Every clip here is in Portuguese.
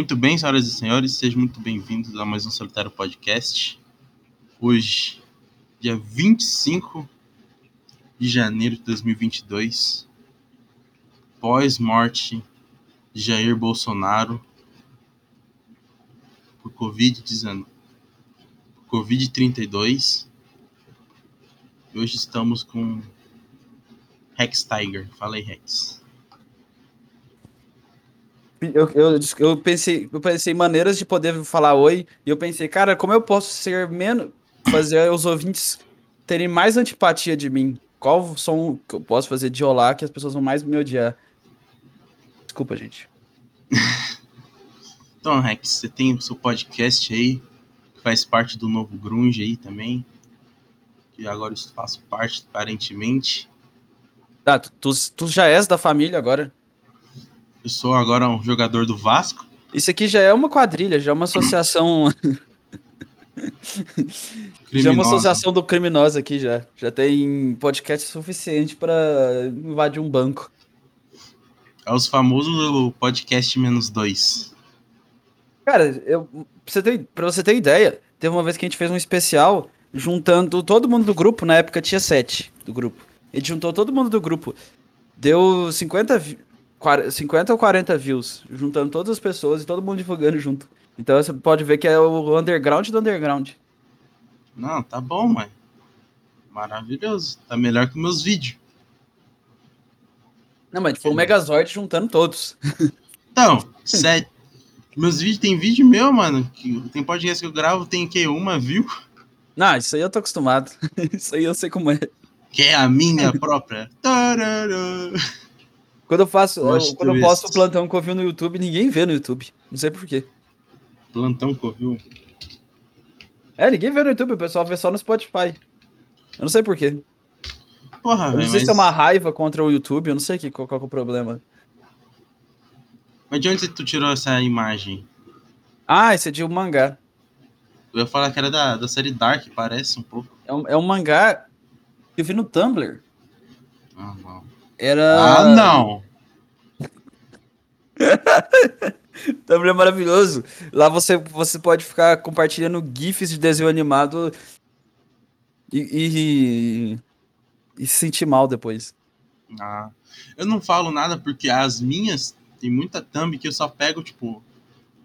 Muito bem, senhoras e senhores, sejam muito bem-vindos a mais um Solitário Podcast. Hoje, dia 25 de janeiro de 2022, pós-morte de Jair Bolsonaro por Covid-19, Covid-32. Hoje estamos com Rex Tiger. Fala aí, Rex. Eu, eu, eu, pensei, eu pensei em maneiras de poder falar oi, e eu pensei, cara, como eu posso ser menos. fazer os ouvintes terem mais antipatia de mim? Qual som que eu posso fazer de olá que as pessoas vão mais me odiar? Desculpa, gente. então, Rex, você tem o seu podcast aí, que faz parte do novo Grunge aí também. Que agora eu faço parte, aparentemente. Tá, tu, tu já és da família agora. Eu sou agora um jogador do Vasco. Isso aqui já é uma quadrilha, já é uma associação. já é uma associação do criminoso aqui já. Já tem podcast suficiente para invadir um banco. É os famosos podcast menos dois. Cara, eu, pra, você ter, pra você ter ideia, teve uma vez que a gente fez um especial juntando todo mundo do grupo, na época tinha sete do grupo. A gente juntou todo mundo do grupo. Deu 50, 50 ou 40 views, juntando todas as pessoas e todo mundo divulgando junto. Então você pode ver que é o underground do underground. Não, tá bom, mãe. Maravilhoso. Tá melhor que meus vídeos. Não, mas foi o Megazord juntando todos. Então, sete. Meus vídeos, tem vídeo meu, mano. Que, tem podcast que eu gravo, tem que uma view. Não, isso aí eu tô acostumado. isso aí eu sei como é. Que é a minha própria. Quando eu faço, eu, quando eu posto o plantão Covil no YouTube, ninguém vê no YouTube. Não sei porquê. Plantão Covil? É, ninguém vê no YouTube, o pessoal vê só no Spotify. Eu não sei porquê. Porra, eu não sei mas... se é uma raiva contra o YouTube, eu não sei que, qual, qual é o problema. Mas de onde tu tirou essa imagem? Ah, esse é de um mangá. Eu ia falar que era da, da série Dark, parece um pouco. É um, é um mangá que eu vi no Tumblr. Ah, não. Era. Ah, não! Tumblr é maravilhoso. Lá você, você pode ficar compartilhando GIFs de desenho animado e, e, e se sentir mal depois. Ah, eu não falo nada porque as minhas tem muita thumb que eu só pego, tipo,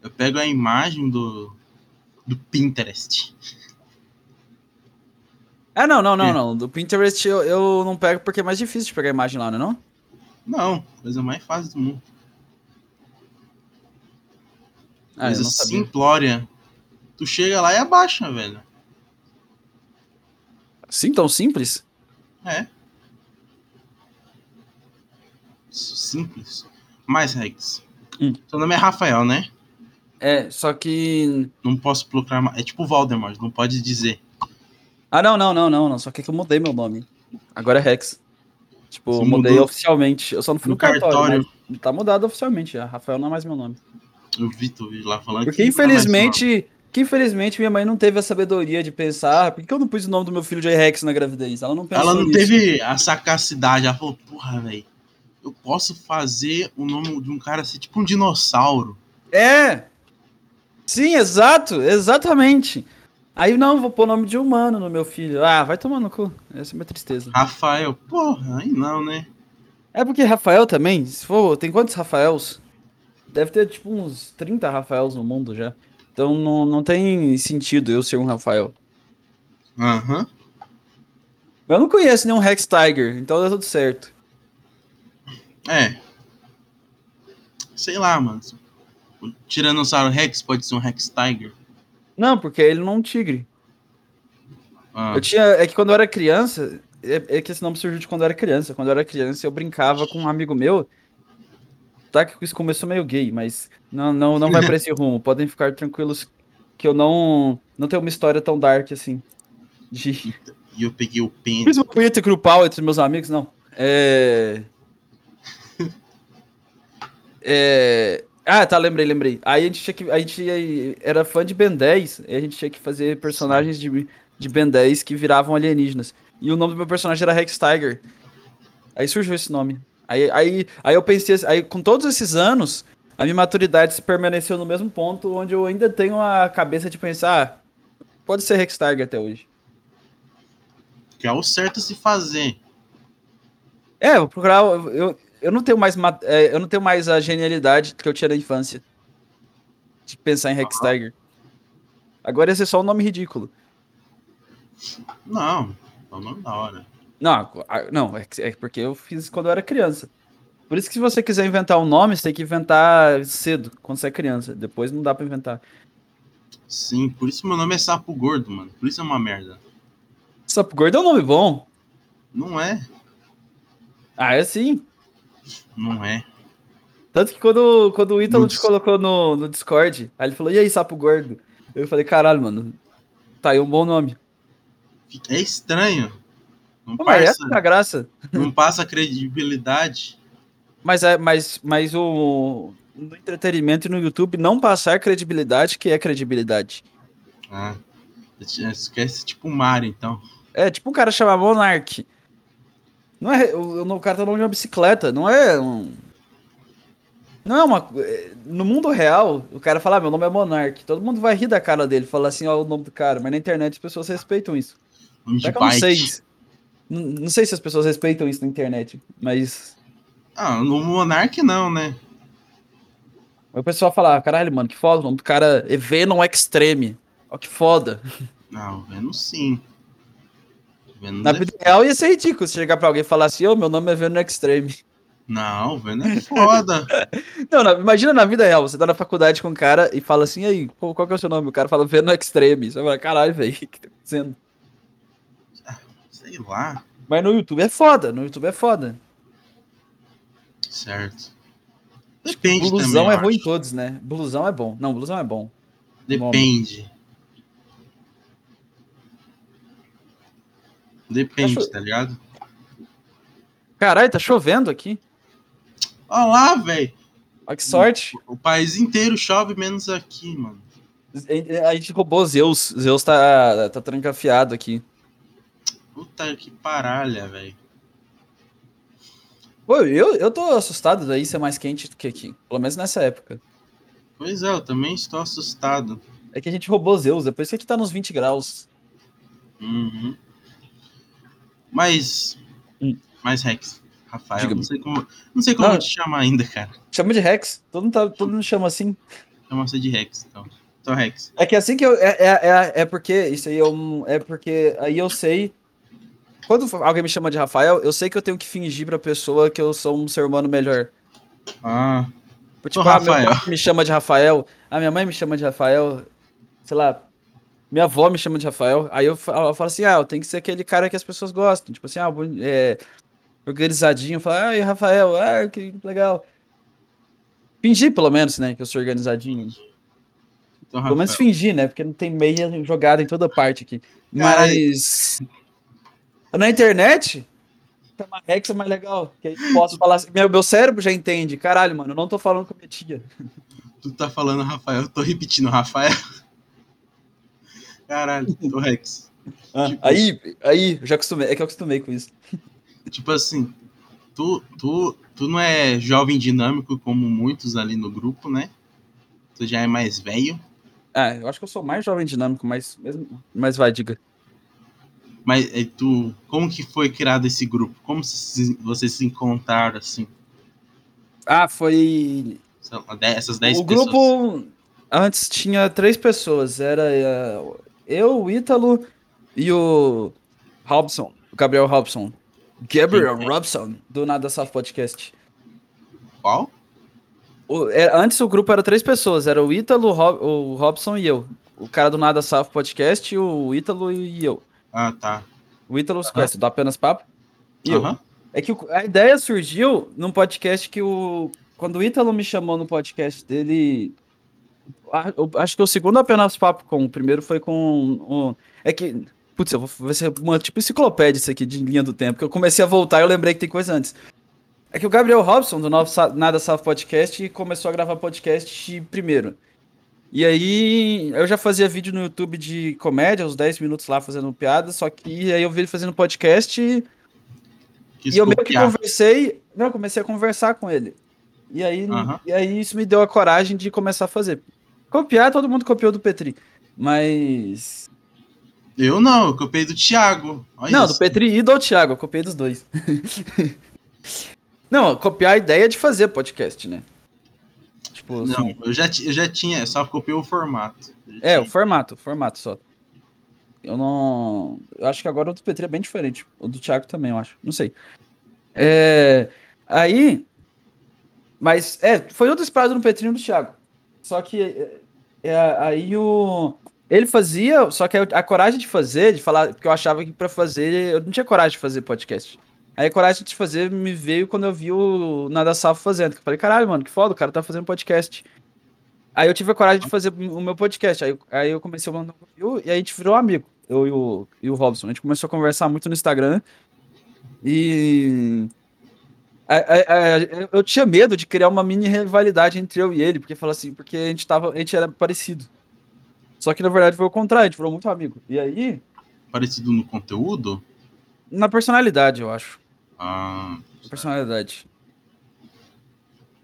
eu pego a imagem do, do Pinterest. Ah, não, não, não, é. não. Do Pinterest eu, eu não pego porque é mais difícil de pegar a imagem lá, não é não? Não, coisa mais fácil do mundo. Ah, coisa simplória. Tu chega lá e abaixa, velho. Sim, tão simples? É. Simples. Mais, Rex. Hum. Seu nome é Rafael, né? É, só que. Não posso proclamar. É tipo Voldemort, não pode dizer. Ah, não, não, não, não, não. Só que, é que eu mudei meu nome. Agora é Rex. Tipo, Você mudei mudou... oficialmente. Eu só não fui no, no cartório. cartório. Tá mudado oficialmente já. Rafael não é mais meu nome. Eu vi, tu vi lá falando Porque que infelizmente. Que infelizmente minha mãe não teve a sabedoria de pensar, ah, por que eu não pus o nome do meu filho de Rex na gravidez? Ela não pensou Ela não nisso. teve a sacacidade, ela falou, porra, velho, eu posso fazer o nome de um cara ser tipo um dinossauro. É! Sim, exato, exatamente. Aí não, vou pôr o nome de humano no meu filho. Ah, vai tomar no cu. Essa é minha tristeza. Rafael, porra, aí não, né? É porque Rafael também, se for, tem quantos Rafaels? Deve ter tipo uns 30 Rafaels no mundo já. Então não, não tem sentido eu ser um Rafael. Aham. Uhum. Eu não conheço nenhum Rex Tiger, então dá tudo certo. É. Sei lá, mano. O Tiranossauro Rex pode ser um Rex Tiger. Não, porque ele não é um tigre. Ah. Eu tinha. É que quando eu era criança. É, é, que esse nome surgiu de quando eu era criança. Quando eu era criança, eu brincava com um amigo meu. Tá que isso começou meio gay, mas não, não, não vai pra esse rumo. Podem ficar tranquilos que eu não. Não tenho uma história tão dark assim. De... E eu peguei o pênis. Fiz uma punheta grupal entre meus amigos, não. É. é. Ah, tá, lembrei, lembrei. Aí a gente tinha que. A gente era fã de Ben 10, e a gente tinha que fazer personagens de, de Ben 10 que viravam alienígenas. E o nome do meu personagem era Rex Tiger. Aí surgiu esse nome. Aí, aí, aí eu pensei, aí com todos esses anos, a minha maturidade permaneceu no mesmo ponto, onde eu ainda tenho a cabeça de pensar, ah, pode ser Hextag até hoje. Que é o certo se fazer. É, vou procurar. Eu, eu não tenho mais é, eu não tenho mais a genialidade que eu tinha na infância. De pensar em Hextiger. Agora esse é só um nome ridículo. Não, é um nome da hora. Não, não, é, é porque eu fiz quando eu era criança. Por isso que se você quiser inventar um nome, você tem que inventar cedo, quando você é criança. Depois não dá pra inventar. Sim, por isso meu nome é Sapo Gordo, mano. Por isso é uma merda. Sapo Gordo é um nome bom. Não é. Ah, é sim. Não é. Tanto que quando, quando o Ítalo te colocou no, no Discord, aí ele falou, e aí, Sapo Gordo? Eu falei, caralho, mano, tá aí um bom nome. É estranho. Não Pô, passa, mas essa é a graça. Não passa credibilidade. Mas, é, mas, mas o, no entretenimento e no YouTube, não passar credibilidade que é credibilidade. Ah, esquece tipo Mario, então. É, tipo um cara chamar Monark. Não é, o, o cara tá nome de uma bicicleta, não é um... Não é uma. No mundo real, o cara fala, ah, meu nome é Monark. Todo mundo vai rir da cara dele, falar assim, ó, o nome do cara. Mas na internet as pessoas respeitam isso. Nome de não sei. Não, não sei se as pessoas respeitam isso na internet, mas. Ah, no Monark não, né? Aí o pessoal fala, ah, caralho, mano, que foda, o nome do cara é Venom Extreme. Ó, que foda. Não, Venom sim. Na é vida real ia ser ridículo se chegar pra alguém e falar assim, ô, oh, meu nome é Venom Extreme. Não, Venom é foda. não, na, imagina na vida real, você tá na faculdade com um cara e fala assim, aí, pô, qual que é o seu nome? O cara fala Venom Extreme. Você fala, caralho, velho, o que tá acontecendo? Sei lá. Mas no YouTube é foda, no YouTube é foda. Certo. Depende Blusão também, é ruim em todos, né? Blusão é bom. Não, blusão é bom. Depende. Depende, tá, tá ligado? Caralho, tá chovendo aqui. Olha lá, velho. Olha que sorte. O, o, país inteiro chove, menos aqui, mano. A gente roubou Zeus. Zeus tá, tá trancafiado aqui. Puta que paralha, velho. Pô, eu, eu tô assustado daí ser mais quente do que aqui. Pelo menos nessa época. Pois é, eu também estou assustado. É que a gente roubou Zeus, depois que aqui tá nos 20 graus. Uhum. Mas. Hum. Mas Rex. Rafael, não sei como, não sei como não, te chamar ainda, cara. Chama de Rex. Todo mundo, tá, todo mundo chama assim. Chama você de Rex, então. Então, Rex. É que assim que eu. É, é, é, é porque. Isso aí eu, é porque aí eu sei quando alguém me chama de Rafael, eu sei que eu tenho que fingir pra pessoa que eu sou um ser humano melhor. Ah. Tipo, ah, meu pai me chama de Rafael, a minha mãe me chama de Rafael, sei lá, minha avó me chama de Rafael. Aí eu falo, eu falo assim, ah, eu tenho que ser aquele cara que as pessoas gostam. Tipo assim, ah, é, organizadinho. Fala, ah, e Rafael, ah, que legal. Fingir, pelo menos, né, que eu sou organizadinho. Então, pelo menos fingir, né, porque não tem meia jogada em toda parte aqui. Mas... Na internet, Rex é mais legal. Que aí posso falar assim, meu, meu cérebro já entende. Caralho, mano, eu não tô falando com a minha tia. Tu tá falando Rafael, eu tô repetindo Rafael. Caralho, tô Rex. Ah, tipo, aí, aí, já acostumei, é que eu acostumei com isso. Tipo assim, tu, tu, tu não é jovem dinâmico como muitos ali no grupo, né? Tu já é mais velho. Ah, eu acho que eu sou mais jovem dinâmico, mas, mas vai, diga. Mas tu, como que foi criado esse grupo? Como se, vocês se encontraram assim? Ah, foi. Essas 10 pessoas. O grupo antes tinha três pessoas. Era eh, eu, o Ítalo e o Robson, o Gabriel Robson. Gabriel Sim. Robson, do Nada Safo Podcast. Qual? O, é, antes o grupo era três pessoas. Era o Ítalo, o Robson e eu. O cara do Nada Safo Podcast, o Ítalo e eu. Ah, tá. O Ítalo se conhece, do Apenas Papo. E uhum. eu. É que a ideia surgiu num podcast que o. Quando o Ítalo me chamou no podcast dele. Acho que o segundo Apenas Papo com. O primeiro foi com. Um, é que. Putz, eu vou, vai ser uma tipo enciclopédia isso aqui de linha do tempo. Que eu comecei a voltar e eu lembrei que tem coisa antes. É que o Gabriel Robson, do Novo Nada Salvo Podcast, começou a gravar podcast primeiro. E aí eu já fazia vídeo no YouTube de comédia, uns 10 minutos lá fazendo piada, só que aí eu vi ele fazendo podcast e, e eu meio que conversei, não, comecei a conversar com ele. E aí, Aham. e aí isso me deu a coragem de começar a fazer. Copiar, todo mundo copiou do Petri. Mas. Eu não, eu copiei do Thiago. Olha não, isso. do Petri e do Thiago, eu copiei dos dois. não, copiar a ideia de fazer podcast, né? Tipo, Não, assim, eu já, eu já tinha, só copiei o formato. É, o formato, o formato só. Eu não. Eu acho que agora o do Petri é bem diferente. O do Thiago também, eu acho. Não sei. É... Aí. Mas, é, foi outro espaço no Petri e no Thiago. Só que. É, aí o. Ele fazia, só que a, coragem de fazer, de falar, porque eu achava que pra fazer, eu não tinha coragem de fazer podcast. Aí a coragem de fazer me veio quando eu vi o Nada Safo fazendo. Eu falei, caralho, mano, que foda, o cara tá fazendo podcast. Aí eu tive a coragem de fazer o meu podcast. Aí, aí eu comecei a mandar um review e aí a gente virou amigo. Eu e o, e o Robson. A gente começou a conversar muito no Instagram. E. a- a- a- eu tinha medo de criar uma mini rivalidade entre eu e ele, porque fala assim, porque a gente tava. A gente era parecido. Só que na verdade foi o contrário, a gente virou muito amigo. E aí, Parecido no conteúdo? na personalidade, eu acho. Ah, Personalidade.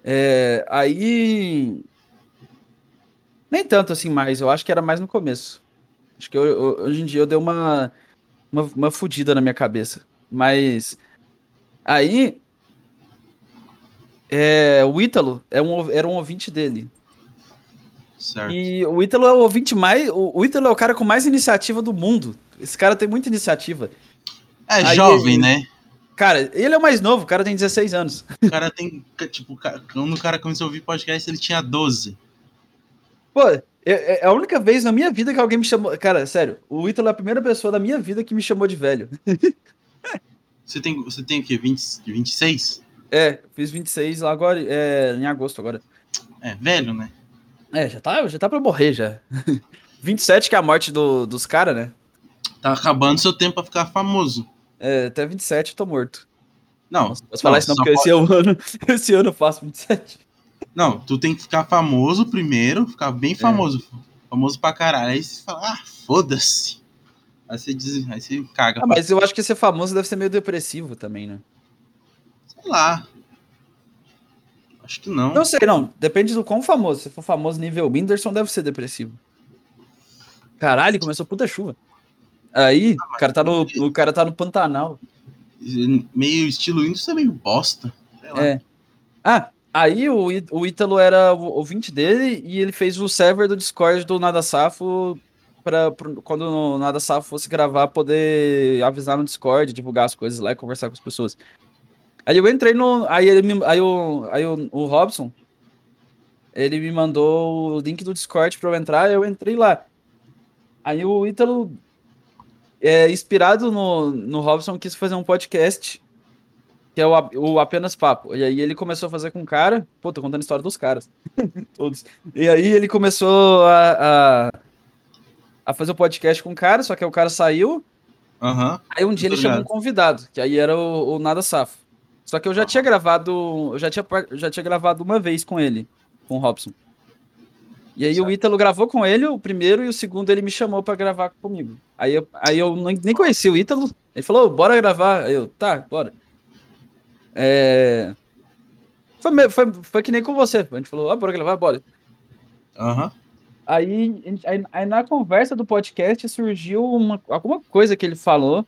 É, aí. Nem tanto assim mais, eu acho que era mais no começo. Acho que eu- eu- hoje em dia eu dei uma, uma, uma fudida na minha cabeça. Mas. Aí. É, o Ítalo é um, era um ouvinte dele. certo. E o Ítalo é o ouvinte mais. O, o Ítalo é o cara com mais iniciativa do mundo. Esse cara tem muita iniciativa. É aí jovem, ele- né? Cara, ele é o mais novo, o cara tem 16 anos. O cara tem. Tipo, quando o cara começou a ouvir podcast, ele tinha 12. Pô, é, é a única vez na minha vida que alguém me chamou. Cara, sério, o Ítalo é a primeira pessoa da minha vida que me chamou de velho. Você tem, você tem o quê? 20, 26? É, fiz 26 lá agora, é, em agosto agora. É, velho, né? É, já tá, já tá pra morrer já. 27 que é a morte do- dos caras, né? Tá acabando seu tempo pra ficar famoso. É, até 27 eu tô morto. Não, Nossa, posso falar isso não, porque pode- esse, é o ano, esse ano eu faço 27. Não, tu tem que ficar famoso primeiro, ficar É. bem famoso. Famoso pra caralho. Aí você fala, ah, foda-se. Aí você, diz, aí você caga. Ah, mas eu acho que ser famoso deve ser meio depressivo também, né? Sei lá. Acho que não. Não sei, não. Depende do quão famoso. Se for famoso nível Whindersson, deve ser depressivo. Caralho, começou puta chuva. Aí, o cara tá no, o cara tá no Pantanal. Meio estilo Windows é meio bosta. É. Ah, aí o, o Ítalo era o ouvinte dele e ele fez o server do Discord do Nada Safo pra, pro- quando o Nada Safo fosse gravar, poder avisar no Discord, divulgar as coisas lá e conversar com as pessoas. Aí eu entrei no. Aí, ele me, aí, o, aí o, o Robson, ele me mandou o link do Discord pra eu entrar, eu entrei lá. Aí o Ítalo, é, inspirado no, no Robson, quis fazer um podcast que é o, o Apenas Papo. E aí ele começou a fazer com o cara. Pô, tô contando a história dos caras. Todos. E aí ele começou a, a, a fazer o podcast com o cara, só que aí o cara saiu. Aham. Aí um dia ele chamou um ligado. convidado, que aí era o, o Nada Safo. Só que eu já tinha gravado. Eu já tinha, já tinha gravado uma vez com ele, com o Robson. E aí o Ítalo gravou com ele, o primeiro, e o segundo ele me chamou pra gravar comigo. Aí eu, aí eu nem conheci o Ítalo. Ele falou, bora gravar. Aí eu, tá, bora. É... Foi, foi, foi que nem com você. A gente falou, ah, bora gravar, bora. Aham. Aí, aí, aí na conversa do podcast surgiu uma, alguma coisa que ele falou.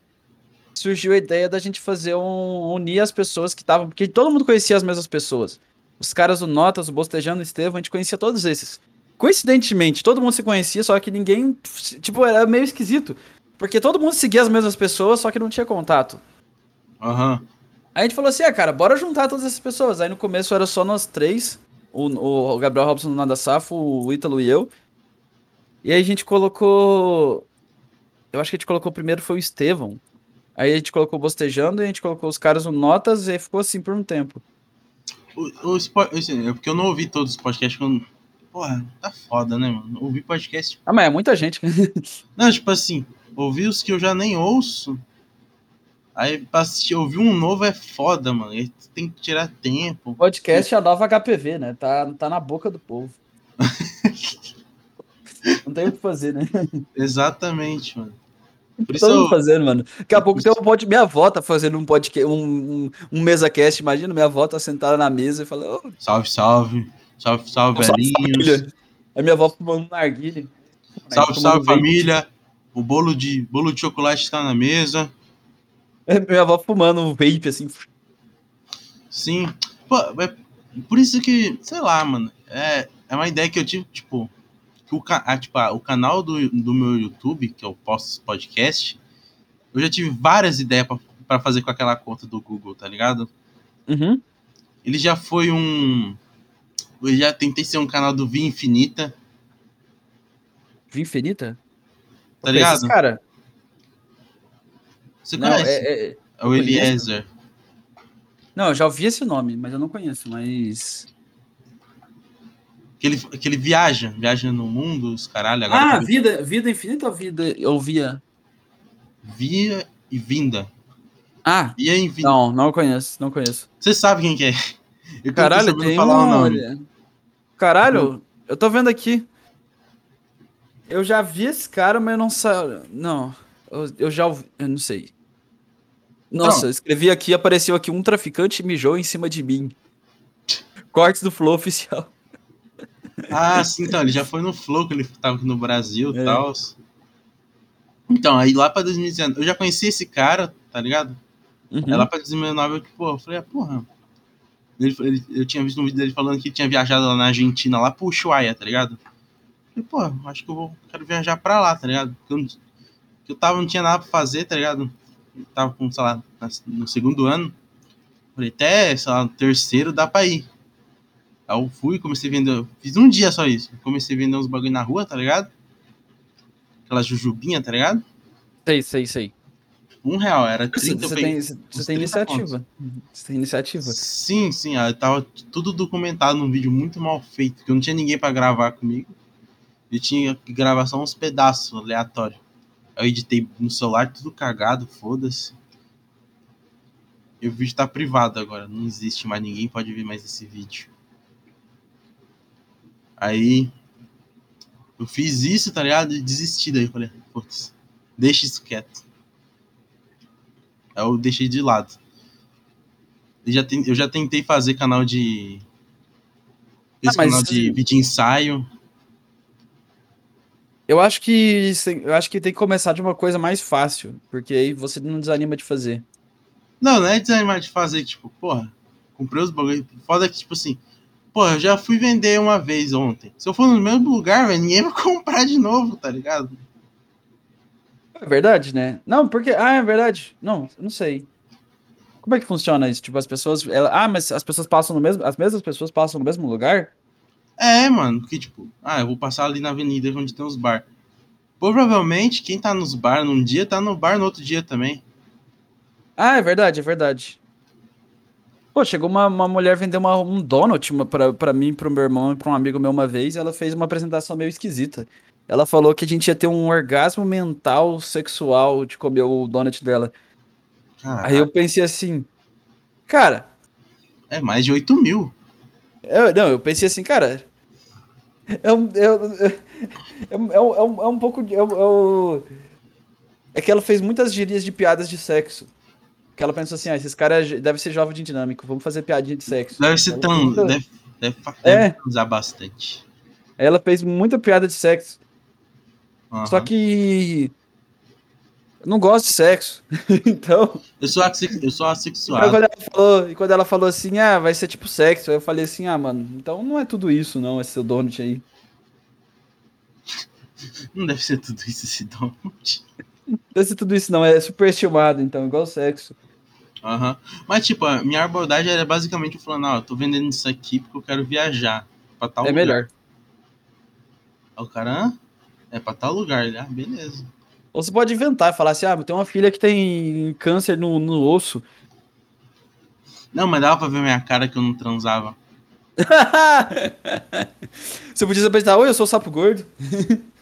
Surgiu a ideia da gente fazer um. unir as pessoas que estavam. Porque todo mundo conhecia as mesmas pessoas. Os caras do Notas, o Bostejando, o Estevam, a gente conhecia todos esses. Coincidentemente, todo mundo se conhecia, só que ninguém. Tipo, era meio esquisito. Porque todo mundo seguia as mesmas pessoas, só que não tinha contato. Aham. Aí a gente falou assim, ah, cara, bora juntar todas essas pessoas. Aí no começo era só nós três, o, o Gabriel Robson do Nada Safo, o Ítalo e eu. E aí a gente colocou. Eu acho que a gente colocou primeiro foi o Estevão. Aí a gente colocou Bostejando e a gente colocou os caras no Notas e ficou assim por um tempo. O, o, assim, é porque eu não ouvi todos os podcasts. que eu não- Porra, tá foda, né, mano? Ouvi podcast. Ah, mas é muita gente. Não, tipo assim, ouvi os que eu já nem ouço. Aí pra assistir, ouvir um novo é foda, mano. Aí tem que tirar tempo. Podcast é a nova HPV, né? Tá, tá na boca do povo. Não tem o que fazer, né? Exatamente, mano. Por isso Todo mundo fazendo, mano. Daqui a pouco tem um pod... Minha avó tá fazendo um podcast, um, um, um mesa cast. Imagina, minha avó tá sentada na mesa e fala, ô, salve, salve. Salve, salve, velhinhos. Aí minha avó fumando um narguilha. Salve, salve, vape. família. O bolo de, bolo de chocolate está na mesa. É, Minha avó fumando um vape, assim. Sim. Pô, é por isso que, sei lá, mano. É, é uma ideia que eu tive, tipo. O, ca- ah, tipo, ah, o canal do, do meu YouTube, que eu posto podcast, eu já tive várias ideias pra, pra fazer com aquela conta do Google, tá ligado? Uhum. Ele já foi um. Eu já tentei ser um canal do Via Infinita, Via Infinita? tá ligado? Esses cara? Você Não, conhece? é, é- É o Eliezer. não, eu já ouvi esse nome, mas eu não conheço, mas... Que ele, que ele viaja, viaja no mundo, os caralho. Agora Ah, vida, vida Infinita ou vida... Eu via... via e vinda. Ah, Via e vinda. não, não conheço, não conheço. Você sabe quem que é? Eu Caralho, tem falar o um... nome. Caralho, eu tô vendo aqui. Eu já vi esse cara, mas eu não sei... Não, eu, eu já ouvi... Eu não sei. Nossa, Não. eu escrevi aqui, apareceu aqui, um traficante mijou em cima de mim. Cortes do Flow oficial. Ah, sim, então, ele já foi no Flow, que ele tava aqui no Brasil e É. tal. Então, aí lá pra 2019, eu já conheci esse cara, tá ligado? Uhum. Aí lá pra 2019, eu, pô, eu falei, ah, porra. Ele, ele- eu tinha visto um vídeo dele falando que tinha viajado lá na Argentina, lá pro Ushuaia, tá ligado? Eu falei, pô, acho que eu vou, quero viajar pra lá, tá ligado? Porque eu, não- que eu tava, não tinha nada pra fazer, tá ligado? Eu tava com, sei lá, no segundo ano. Falei, até, sei lá, no terceiro dá pra ir. Aí eu fui, comecei a vender. Fiz um dia só isso. Comecei a vender uns bagulho na rua, tá ligado? Aquela jujubinha, tá ligado? Sei, sei, sei. Um real, era Você, 30 eu você tem, você tem 30 iniciativa. Você tem iniciativa. Sim, sim, aí tava tudo documentado num vídeo muito mal feito, que eu não tinha ninguém pra gravar comigo. Eu tinha que gravar só uns pedaços aleatórios. Aí eu editei no celular, tudo cagado, foda-se. E o vídeo tá privado agora, não existe mais, ninguém pode ver mais esse vídeo. Aí eu fiz isso, tá ligado? E desisti daí. Falei, putz, deixa isso quieto. Aí eu deixei de lado. Eu já, eu já tentei fazer canal de. Esse Ah, canal de vídeo ensaio. Eu acho que eu acho que tem que começar de uma coisa mais fácil, porque aí você não desanima de fazer. Não, não é desanimar de fazer, tipo, porra, comprei os bagulho. Foda que, tipo assim, porra, eu já fui vender uma vez ontem. Se eu for no mesmo lugar, velho, ninguém vai comprar de novo, tá ligado? É verdade, né? Não, porque ah, é verdade. Não, eu não sei. Como é que funciona isso? Tipo, as pessoas, ela- ah, mas as pessoas passam no mesmo, as mesmas pessoas passam no mesmo lugar? É, mano, porque, tipo, ah, eu vou passar ali na avenida onde tem os bar. Provavelmente, quem tá nos bar num dia, tá no bar no outro dia também. Ah, é verdade, é verdade. Pô, chegou uma, uma mulher vender uma, um donut pra, pra mim, pro meu irmão e pra um amigo meu uma vez, e ela fez uma apresentação meio esquisita. Ela falou que a gente ia ter um orgasmo mental sexual de comer o donut dela. Cara, Aí eu pensei assim, cara, é mais de 8 mil. eu, não, eu pensei assim, cara, é um, é, um- é, um- é, um, é, um, é um pouco de. É, um- é, um- é que ela fez muitas gírias de piadas de sexo. Que ela pensou assim, ah, esses caras devem ser jovem de dinâmico, vamos fazer piadinha de sexo. Deve ser tão. Deve, deve, É. deve usar bastante. Ela fez muita piada de sexo. Só Aham. que. Eu não gosto de sexo. então. Eu sou, eu sou assexuado. quando ela falou, e quando ela falou assim, ah, vai ser tipo sexo, aí eu falei assim, ah, mano, então não é tudo isso, não, esse seu donut aí. Não deve ser tudo isso esse donut. Não deve ser tudo isso, não, é superestimado, então, igual sexo. Aham. Mas, tipo, a minha abordagem era basicamente falando, ó, eu tô vendendo isso aqui porque eu quero viajar. Pra tal é lugar. melhor. Aí o cara, "Hã? é pra tal lugar. Ele, ah, beleza. Ou você pode inventar, falar assim, ah, tem uma filha que tem câncer no, no osso. Não, mas dava pra ver minha cara que eu não transava. você podia se apresentar, oi, eu sou o sapo gordo.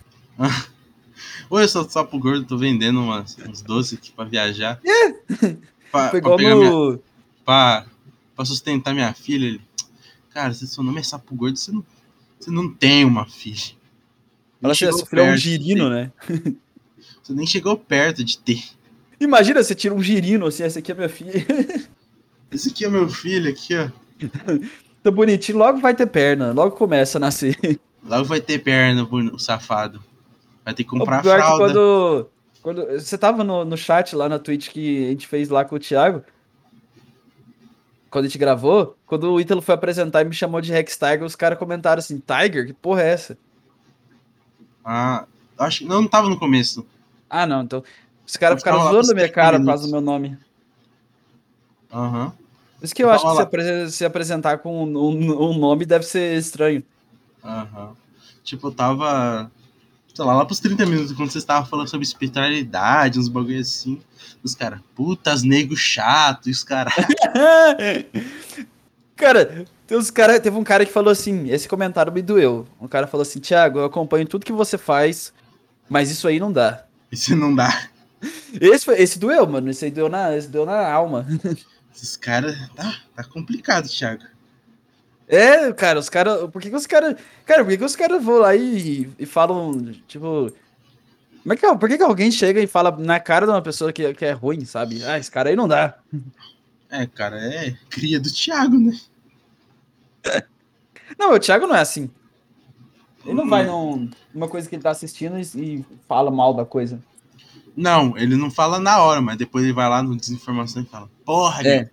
Oi, eu sou sapo gordo, tô vendendo umas, uns doces aqui pra viajar. Pra, Foi pra, igual minha, no... pra, pra sustentar minha filha. Ele, cara, se seu nome é sapo gordo, você não, você não tem uma filha. Chegou esse filho é um girino, né? Você nem chegou perto de ter. Imagina, você tira um girino assim, esse aqui é minha filha. Esse aqui é meu filho, aqui, ó. Tá bonitinho, logo vai ter perna, logo começa a nascer. Logo vai ter perna, o safado. Vai ter que O comprar pior é que fralda. quando, quando. Você tava no, no chat lá na Twitch que a gente fez lá com o Thiago. Quando a gente gravou, quando o Ítalo foi apresentar e me chamou de Rex Tiger, os caras comentaram assim: Tiger? Que porra é essa? Ah, acho que não, não tava no começo. Ah, não, então. Os caras ficaram zoando a minha 30 cara por causa do meu nome. Aham. Por isso que eu Tava acho que se, apre- se apresentar com um, um- um nome deve ser estranho. Aham. Tipo, eu tava. Sei lá, lá pros 30 minutos, quando vocês estavam falando sobre espiritualidade, uns bagulho assim. Os caras, putas, nego chato, os caras. cara, tem uns cara, teve um cara que falou assim: esse comentário me doeu. Um cara falou assim: Thiago, eu acompanho tudo que você faz, mas isso aí não dá. Isso não dá. Esse, foi- esse doeu, mano. Esse aí doeu na, esse doeu na alma. Esses caras. Tá, tá complicado, Thiago. É, cara, os caras. Por que, que os caras. Cara, por que, que os caras vão lá e, e falam, tipo. Como é que, por que, que alguém chega e fala na cara de uma pessoa que, que é ruim, sabe? Ah, esse cara aí não dá. É, cara, é cria do Thiago, né? Não, o Thiago não é assim. Ele não vai num, numa coisa que ele tá assistindo e, e fala mal da coisa. Não, ele não fala na hora, mas depois ele vai lá no desinformação e fala: Porra, É. é.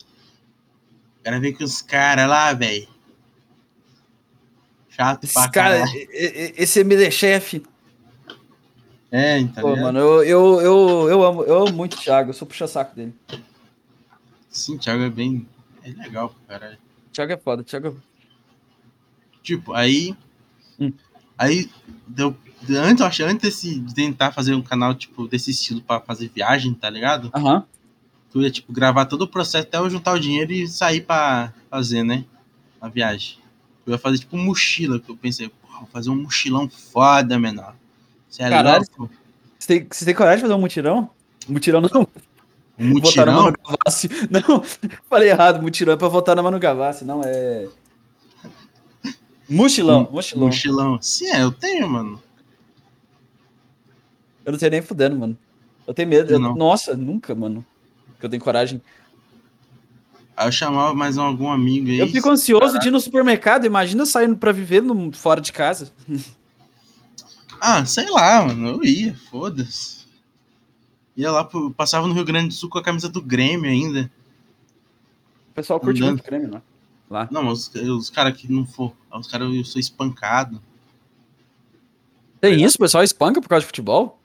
o cara vem com os caras lá, velho. Chato Esse pra cara, caralho. esse MD chefe. É, tá Pô, mano, eu, eu, eu, eu, amo, eu amo muito o Thiago, eu sou puxa-saco dele. Sim, o Thiago é bem. É legal, cara. O Thiago é foda, Thiago é... Tipo, aí. Hum. Aí deu. Antes, eu acho, antes de tentar fazer um canal, tipo, desse estilo pra fazer viagem, tá ligado? Aham. Tu ia, tipo, gravar todo o processo até eu juntar o dinheiro e sair pra fazer, né? A viagem. Eu ia fazer, tipo, um mochila, que eu pensei, porra, vou fazer um mochilão foda, menor. Você é Caralho. louco? Você, tem, você tem coragem de fazer um mutirão? Mutirão não. Um Votar mutirão? Manu Gavassi. Não, falei errado, mutirão é pra votar na Manu Gavassi, não, é... Mochilão, mochilão. Mochilão. Sim, é, eu tenho, mano. Eu não tenho nem fudendo, mano. Eu tenho medo. eu- nossa, nunca, mano. Que eu tenho coragem. Aí eu chamava mais um- algum amigo aí. Eu fico ansioso de ir no supermercado. Imagina saindo pra viver no, fora de casa. Ah, sei lá, mano. Eu ia, foda-se. Ia lá, pro- passava no Rio Grande do Sul com a camisa do Grêmio ainda. O pessoal curte Andando. muito creme, né? Lá. Não, mas os, os caras que não for. Os caras eu sou espancado. Tem isso? O pessoal espanca por causa de futebol?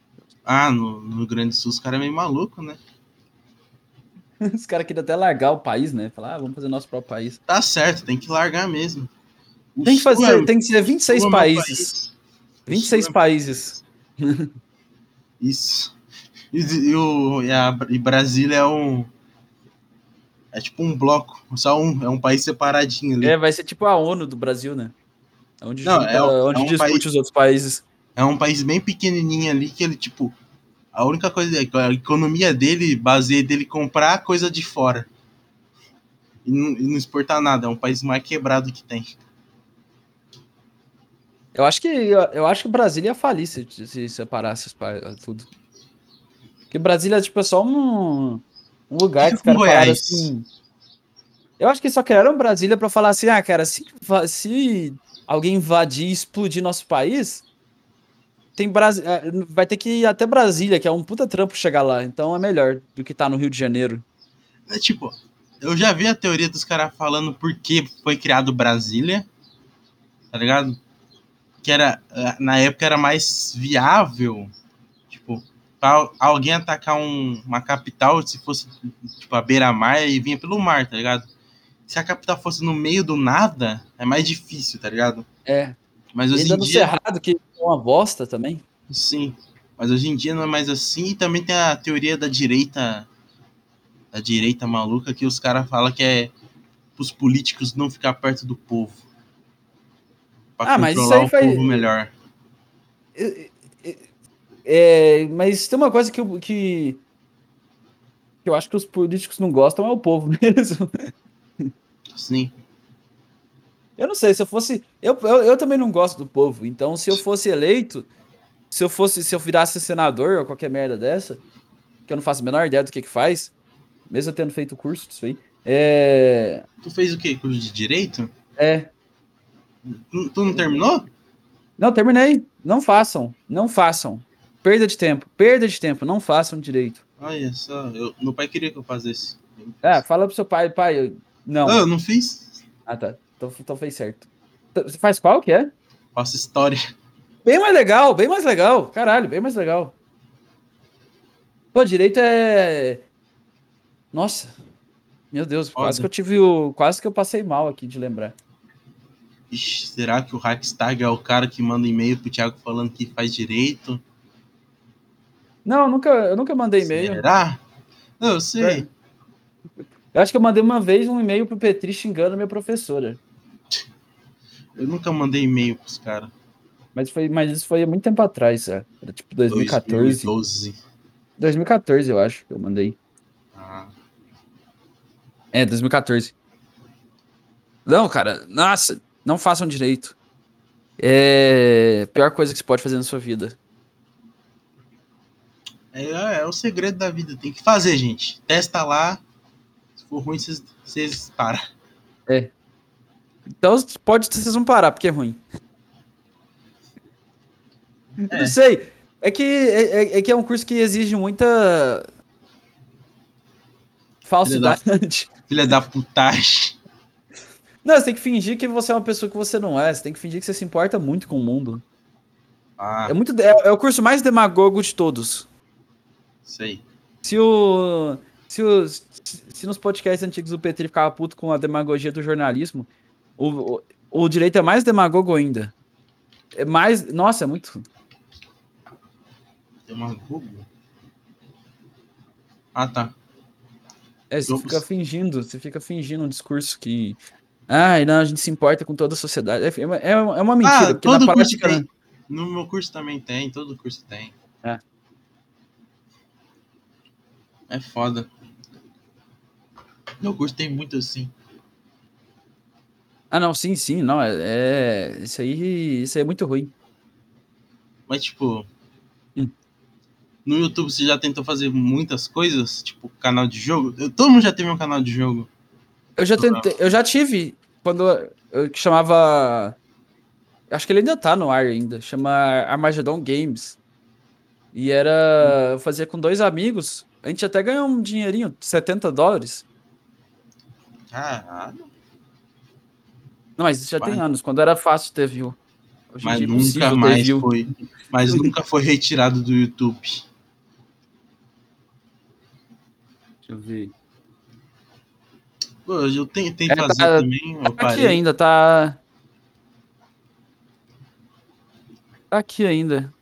Ah, no, no Rio Grande do Sul os caras é meio maluco, né? Os caras queriam até largar o país, né? Falar, ah, vamos fazer nosso próprio país. Tá certo, tem que largar mesmo. O Tem que fazer, é- tem que ser 26 Sul é países. país. 26 Sul é- países. Isso. E, e o, e, a, e Brasília é um. É tipo um bloco. Só um. É um país separadinho ali. É, vai ser tipo a ONU do Brasil, né? Onde, Não, junta- é onde é um discute país- os outros países. É um país bem pequenininho ali que ele, tipo. A única coisa é a economia dele baseia dele comprar coisa de fora. E não, e não exportar nada. É um país mais quebrado que tem. Eu acho que eu acho que Brasília ia falir se, se separasse tudo. Porque Brasília tipo, é só um, um lugar que os Tipo caras falaram assim. Eu acho que só criaram Brasília pra falar assim, ah, cara, se, se alguém invadir e explodir nosso país, tem Brasi eh, vai ter que ir até Brasília, que é um puta trampo chegar lá. Então é melhor do que tá no Rio de Janeiro. É tipo, eu já vi a teoria dos caras falando por que foi criado Brasília, tá ligado? Que era, eh, na época era mais viável, tipo, pra alguém atacar um- uma capital, se fosse, tipo, a beira-mar e vinha pelo mar, tá ligado? Se a capital fosse no meio do nada, é mais difícil, tá ligado? É. Mas hoje ainda em no dia, Cerrado, que é uma bosta também. sim. Mas hoje em dia não é mais assim. E também tem a teoria da direita, da direita maluca, que os caras falam que é os políticos não ficar perto do povo. Pra Ah, mas isso aí o faz- povo melhor. É, mas tem uma coisa que eu, que, que eu acho que os políticos não gostam é o povo mesmo. Sim. Eu não sei, se eu fosse. Eu, eu, eu também não gosto do povo. Então, se eu fosse eleito, se eu fosse, se eu virasse senador ou qualquer merda dessa, que eu não faço a menor ideia do que que faz, mesmo eu tendo feito o curso disso aí, é... Tu fez o quê? Curso de direito? É... Tu, tu não terminou? Não, terminei. Não façam, não façam. Perda de tempo, perda de tempo, não façam direito. Olha só, eu, meu pai queria que eu fizesse. É, fala pro seu pai, pai, eu... não. Ah, eu não fiz? Ah, tá. Então, então fez certo. Você faz qual que é? Faço história. Bem mais legal, bem mais legal. Caralho, bem mais legal. Pô, direito é. Nossa. Meu Deus, quase Foda. que eu tive o. Quase que eu passei mal aqui de lembrar. Ixi, será que o Hackstag é o cara que manda e-mail pro Thiago falando que faz direito? Não, eu nunca, eu nunca mandei e-mail. Será? Não, eu sei. É. Eu acho que eu mandei uma vez um e-mail pro Petri xingando a minha professora. Eu nunca mandei e-mail pros caras. Mas, foi, mas isso foi há muito tempo atrás, é. Era tipo 2014. 2012. 2014, eu acho que eu mandei. Ah, É, 2014. Não, cara, nossa, não façam direito. É a pior coisa que você pode fazer na sua vida. é, é o segredo da vida. Tem que fazer, gente. Testa lá. Se for ruim, vocês- param. Então pode vocês vão parar, porque é ruim. É. Não sei. É que é, é- é que é um curso que exige muita falsidade. Filha da putagem. Não, você tem que fingir que você é uma pessoa que você não é. Você tem que fingir que você se importa muito com o mundo. Ah, É, muito, é, é o curso mais demagogo de todos. sei. Se o. Se, o, se nos podcasts antigos o Petri ficava puto com a demagogia do jornalismo, o, o, o direito é mais demagogo ainda. É mais. Nossa, é muito. Google. Ah, tá. É, você fica fingindo, você fica fingindo um discurso que. Ai, não, a gente se importa com toda a sociedade. É, é, é uma mentira, ah, todo na curso tem. No meu curso também tem, todo curso tem. É. É foda. Meu curso tem muito assim. Ah, não, sim, sim, não. É, é- isso aí. Isso aí é muito ruim. Mas, tipo. Hum. No YouTube você já tentou fazer muitas coisas? Tipo, canal de jogo? Eu- todo mundo já teve um canal de jogo. Eu já tentei, eu já tive quando eu que chamava acho que ele ainda tá no ar ainda, chama Armageddon Games. E era eu fazia com dois amigos, a gente até ganhou um dinheirinho, 70 dólares. Caralho. Não, mas isso já tem anos, quando era fácil ter view. Hoje Mas é nunca mais foi. Mas nunca foi retirado do YouTube. Deixa eu ver. Pô, eu tentei É, fazer tá- também, Tá aqui parei. ainda, tá Tá aqui ainda.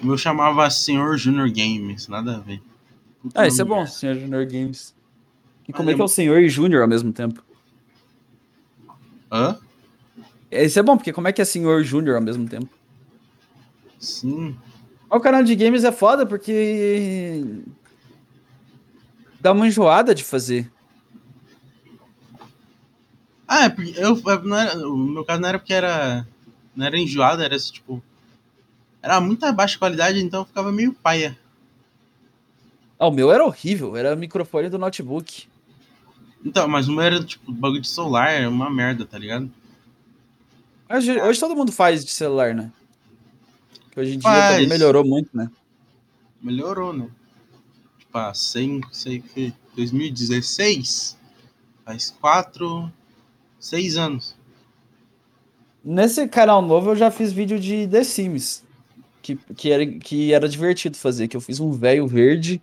O meu chamava Senhor Junior Games, nada a ver. Puta Ah, isso é bom, Senhor Junior Games. E Mas como é é que é o Senhor e Júnior ao mesmo tempo? Hã? Isso é bom, porque como é que é Senhor Júnior ao mesmo tempo? Sim. O canal de games é foda porque dá uma enjoada de fazer. Ah, é porque eu, eu não era, o meu caso não era porque era. Não era enjoado, era esse, tipo. Era muita baixa qualidade, então ficava meio paia. Ah, o meu era horrível, era microfone do notebook. Então, mas meu era tipo bagulho de celular, era uma merda, tá ligado? Hoje, hoje todo mundo faz de celular, né? Hoje em dia Faz. melhorou muito, né? Melhorou, né? Tipo, ah, sem, sei que 2016, faz quatro, seis anos. Nesse canal novo eu já fiz vídeo de The Sims. Que, que, era, que era divertido fazer. Que eu fiz um velho verde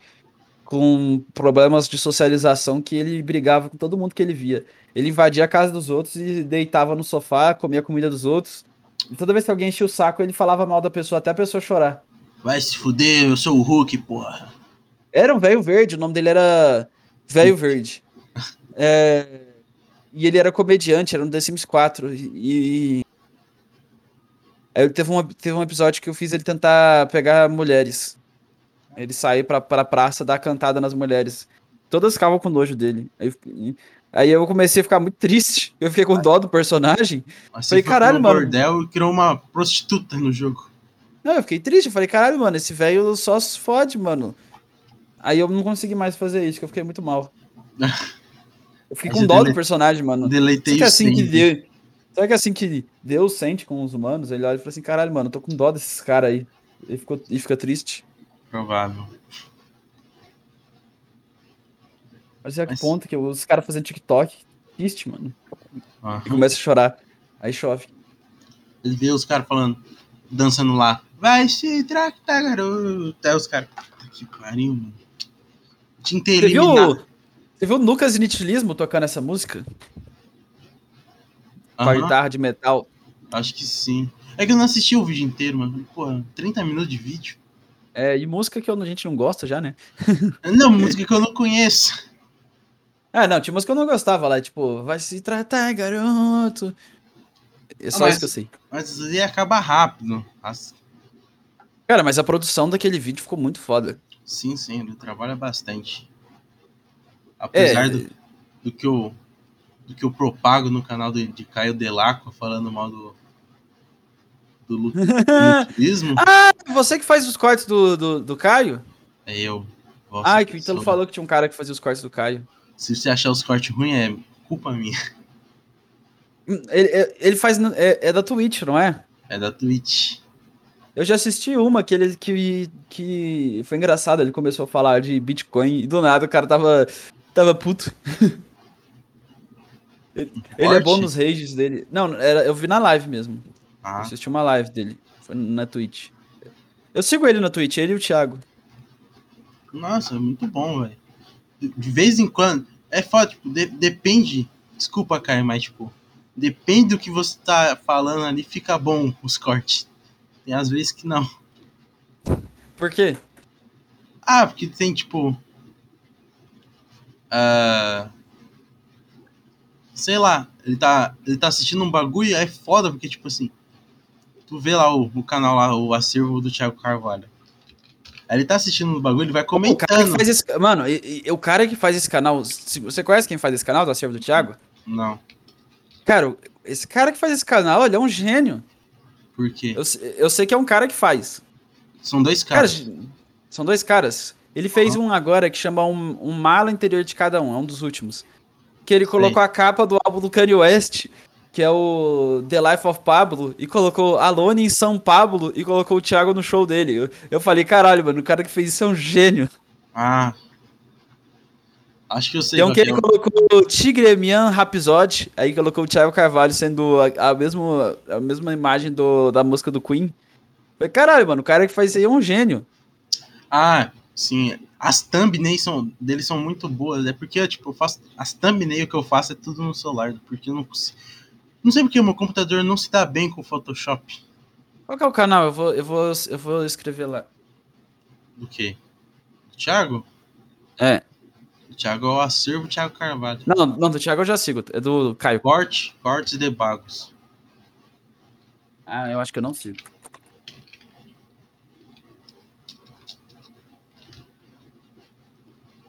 com problemas de socialização que ele brigava com todo mundo que ele via. Ele invadia a casa dos outros e deitava no sofá, comia a comida dos outros. E toda vez que alguém enchia o saco, ele falava mal da pessoa até a pessoa chorar. Vai se fuder, eu sou o Hulk, porra. Era um velho verde, o nome dele era Velho Verde. É, E ele era comediante, era no The Sims 4. E. Aí teve um, teve um episódio que eu fiz ele tentar pegar mulheres. Ele sair pra, pra praça dar cantada nas mulheres. Todas ficavam com nojo dele. Aí, aí eu comecei a ficar muito triste. Eu fiquei com dó do personagem. Mas Falei, caralho, mano. bordel e criou uma prostituta no jogo. Não, eu fiquei triste. Eu falei, caralho, mano, esse velho só se fode, mano. Aí eu não consegui mais fazer isso, que eu fiquei muito mal. Eu fiquei Mas com eu dó do personagem, mano. Deletei Será que é assim que. Deus, será que é assim que Deus sente com os humanos? Ele olha e fala assim, caralho, mano, eu tô com dó desses caras aí. Ele ficou, e fica triste. Provável. Mas é que Mas- ponto que os caras fazendo TikTok. Triste, mano. E começa a chorar. Aí chove. Ele vê os caras falando, dançando lá. Vai se tratar, garoto. Até os caras. Que pariu, mano. Tinha que ter Você eliminado. você viu o Lucas Inutilismo tocando essa música? Com a guitarra de metal. Acho que sim. É que eu não assisti o vídeo inteiro, mano. Porra, 30 minutos de vídeo. É, e música que eu- a gente não gosta já, né? Não, música que eu não conheço. Ah, não, tinha música que eu não gostava lá, tipo, vai se tratar, garoto. É só mas- isso que eu sei. Mas aí acaba rápido. As- Cara, mas a produção daquele vídeo ficou muito foda. Sim, sim, ele trabalha bastante. Apesar É, do, do que eu do que eu propago no canal do, de Caio Delacqua falando mal do do lu- lutismo, Você que faz os cortes do, do, do Caio? é eu. Ai, que o Ítalo sou- falou que tinha um cara que fazia os cortes do Caio. Se você achar os cortes ruins, é culpa minha. Ele, ele- faz. É, é da Twitch, não é? É da Twitch. Eu já assisti uma que ele que, que foi engraçado. Ele começou a falar de Bitcoin e do nada o cara tava, tava puto. ele, ele é bom nos rages dele. Não, era, eu vi na live mesmo. Ah, assisti uma live dele. Foi na Twitch. Eu sigo ele na Twitch, ele e o Thiago. nossa, é muito bom, velho. De, vez em quando. É foda, tipo, de- depende. Desculpa, Caio, mas, tipo, depende do que você tá falando ali, fica bom os cortes. Tem às vezes que não. Por quê? Ah, porque tem tipo. ah, sei lá, ele tá, ele tá assistindo um bagulho, é foda, porque, tipo assim. Tu vê lá o, o canal lá, o acervo do Thiago Carvalho. Aí ele tá assistindo um bagulho, ele vai O cara que comentando. faz esse, mano, e- e o cara que faz esse canal, se- você conhece quem faz esse canal do acervo do Thiago? Não, Cara, esse cara que faz esse canal, ele é um gênio. por quê? Eu, eu sei que é um cara que faz. São dois Cara, caras. são dois caras. Ele fez um agora que chama um, um Mala Interior de Cada Um, é um dos últimos. Que ele colocou a capa do álbum do Kanye West, que é o The Life of Pablo, e colocou Alone em São Pablo e colocou o Thiago no show dele. Eu, eu falei, caralho, mano, o cara que fez isso é um gênio. Ah. Acho que eu sei. Um qual que é ele o- colocou Tigremian Rhapsody, aí colocou o Thiago Carvalho sendo a, a, mesma, a mesma imagem do, da música do Queen. Falei, caralho, mano, o cara que faz isso aí é um gênio. Ah, sim. As thumbnails são, deles são muito boas. É porque, tipo, eu faço. As thumbnails que eu faço é tudo no celular. Porque eu não consigo. Não sei porque o meu computador não se dá bem com o Photoshop. Qual que é o canal? Eu vou, eu vou, eu vou escrever lá. Do quê? Do Thiago? É. O Thiago é o acervo Thiago Carvalho. Não, não, do Thiago eu já sigo. É do Caio. Corte, cortes de bagos. Ah, eu acho que eu não sigo.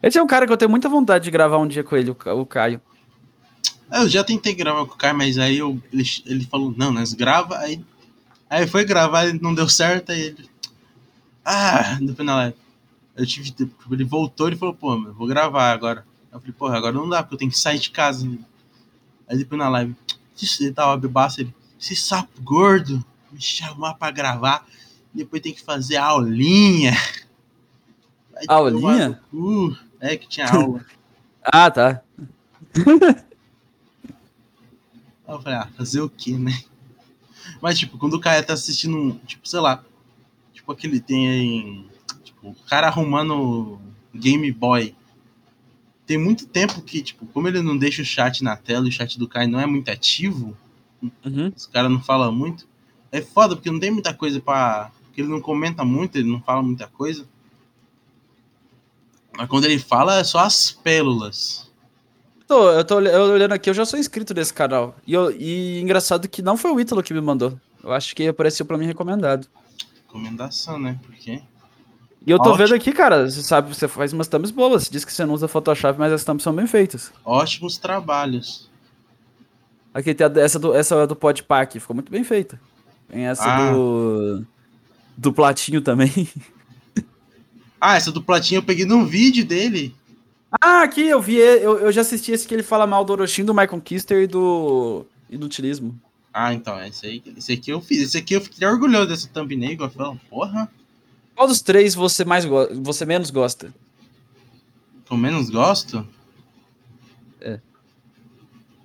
Esse é um cara que eu tenho muita vontade de gravar um dia com ele, o Caio. Eu já tentei gravar com o cara, mas aí eu, ele, ele falou, não, nós grava, aí. Aí foi gravar, não deu certo, aí ele. Ah, no final é. Eu tive. tipo, Ele voltou e falou, pô, meu, vou gravar agora. Eu falei, porra, agora não dá, porque eu tenho que sair de casa. Aí depois na live, ele tava bebaço, ele. Esse sapo gordo me chamar pra gravar. Depois tem que fazer aulinha. Vai Aulinha? É que tinha aula. Ah, tá. Aí eu falei, ah, fazer o quê, né? Mas, tipo, quando o cara tá assistindo, um, tipo, sei lá, tipo aquele tem, tipo, o cara arrumando Game Boy. Tem muito tempo que, tipo, como ele não deixa o chat na tela e o chat do Kai não é muito ativo, Uhum. os caras não falam muito, é foda, porque não tem muita coisa pra... Porque ele não comenta muito, ele não fala muita coisa. Mas quando ele fala, é só as pérolas. Tô, eu tô eu olhando aqui, eu já sou inscrito nesse canal. E, eu- e engraçado que não foi o Ítalo que me mandou. Eu acho que apareceu pra mim recomendado. Recomendação, né? Porque... E eu tô Ótimo. vendo aqui, cara, você sabe, você faz umas thumbs boas. Você diz que você não usa Photoshop, mas as thumbs são bem feitas. Ótimos trabalhos. Aqui tem a- essa do, essa do Podpah aqui, ficou muito bem feita. Tem essa Ah. do. do Platinho também. Ah, essa do Platinho eu peguei num vídeo dele. Ah, aqui eu vi, eu, eu já assisti esse que ele fala mal do Orochim, do Michael Kister e do inutilismo. Ah, então, esse aí, esse aqui eu fiz. Esse aqui eu fiquei orgulhoso dessa thumbnail, falo, porra. Qual dos três você mais você menos gosta? Que eu menos gosto? É.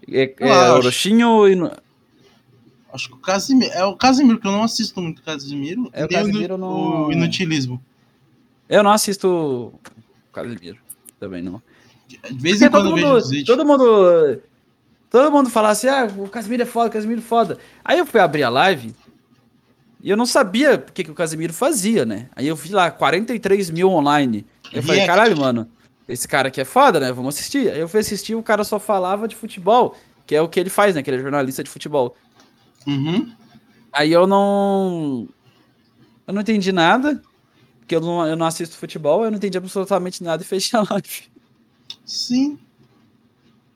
É, é Orochinho e. Acho que o Casimiro. É o Casimiro, que eu não assisto muito o Casimiro. É o Casimiro no... O Inutilismo. Eu não assisto o Casimiro. Também não. De vez em quando todo mundo, vejo Todo mundo. Todo mundo fala assim, ah, o Casimiro é foda, o Casimiro é foda. Aí eu fui abrir a live e eu não sabia o que, que o Casimiro fazia, né? Aí eu vi lá 43 mil online. Eu falei, caralho, mano, esse cara aqui é foda, né? Vamos assistir. Aí eu fui assistir, o cara só falava de futebol, que é o que ele faz, né? Que ele é jornalista de futebol. Uhum. Aí eu não. Eu não entendi nada porque eu não, eu não assisto futebol, eu não entendi absolutamente nada e fechei a live. Sim.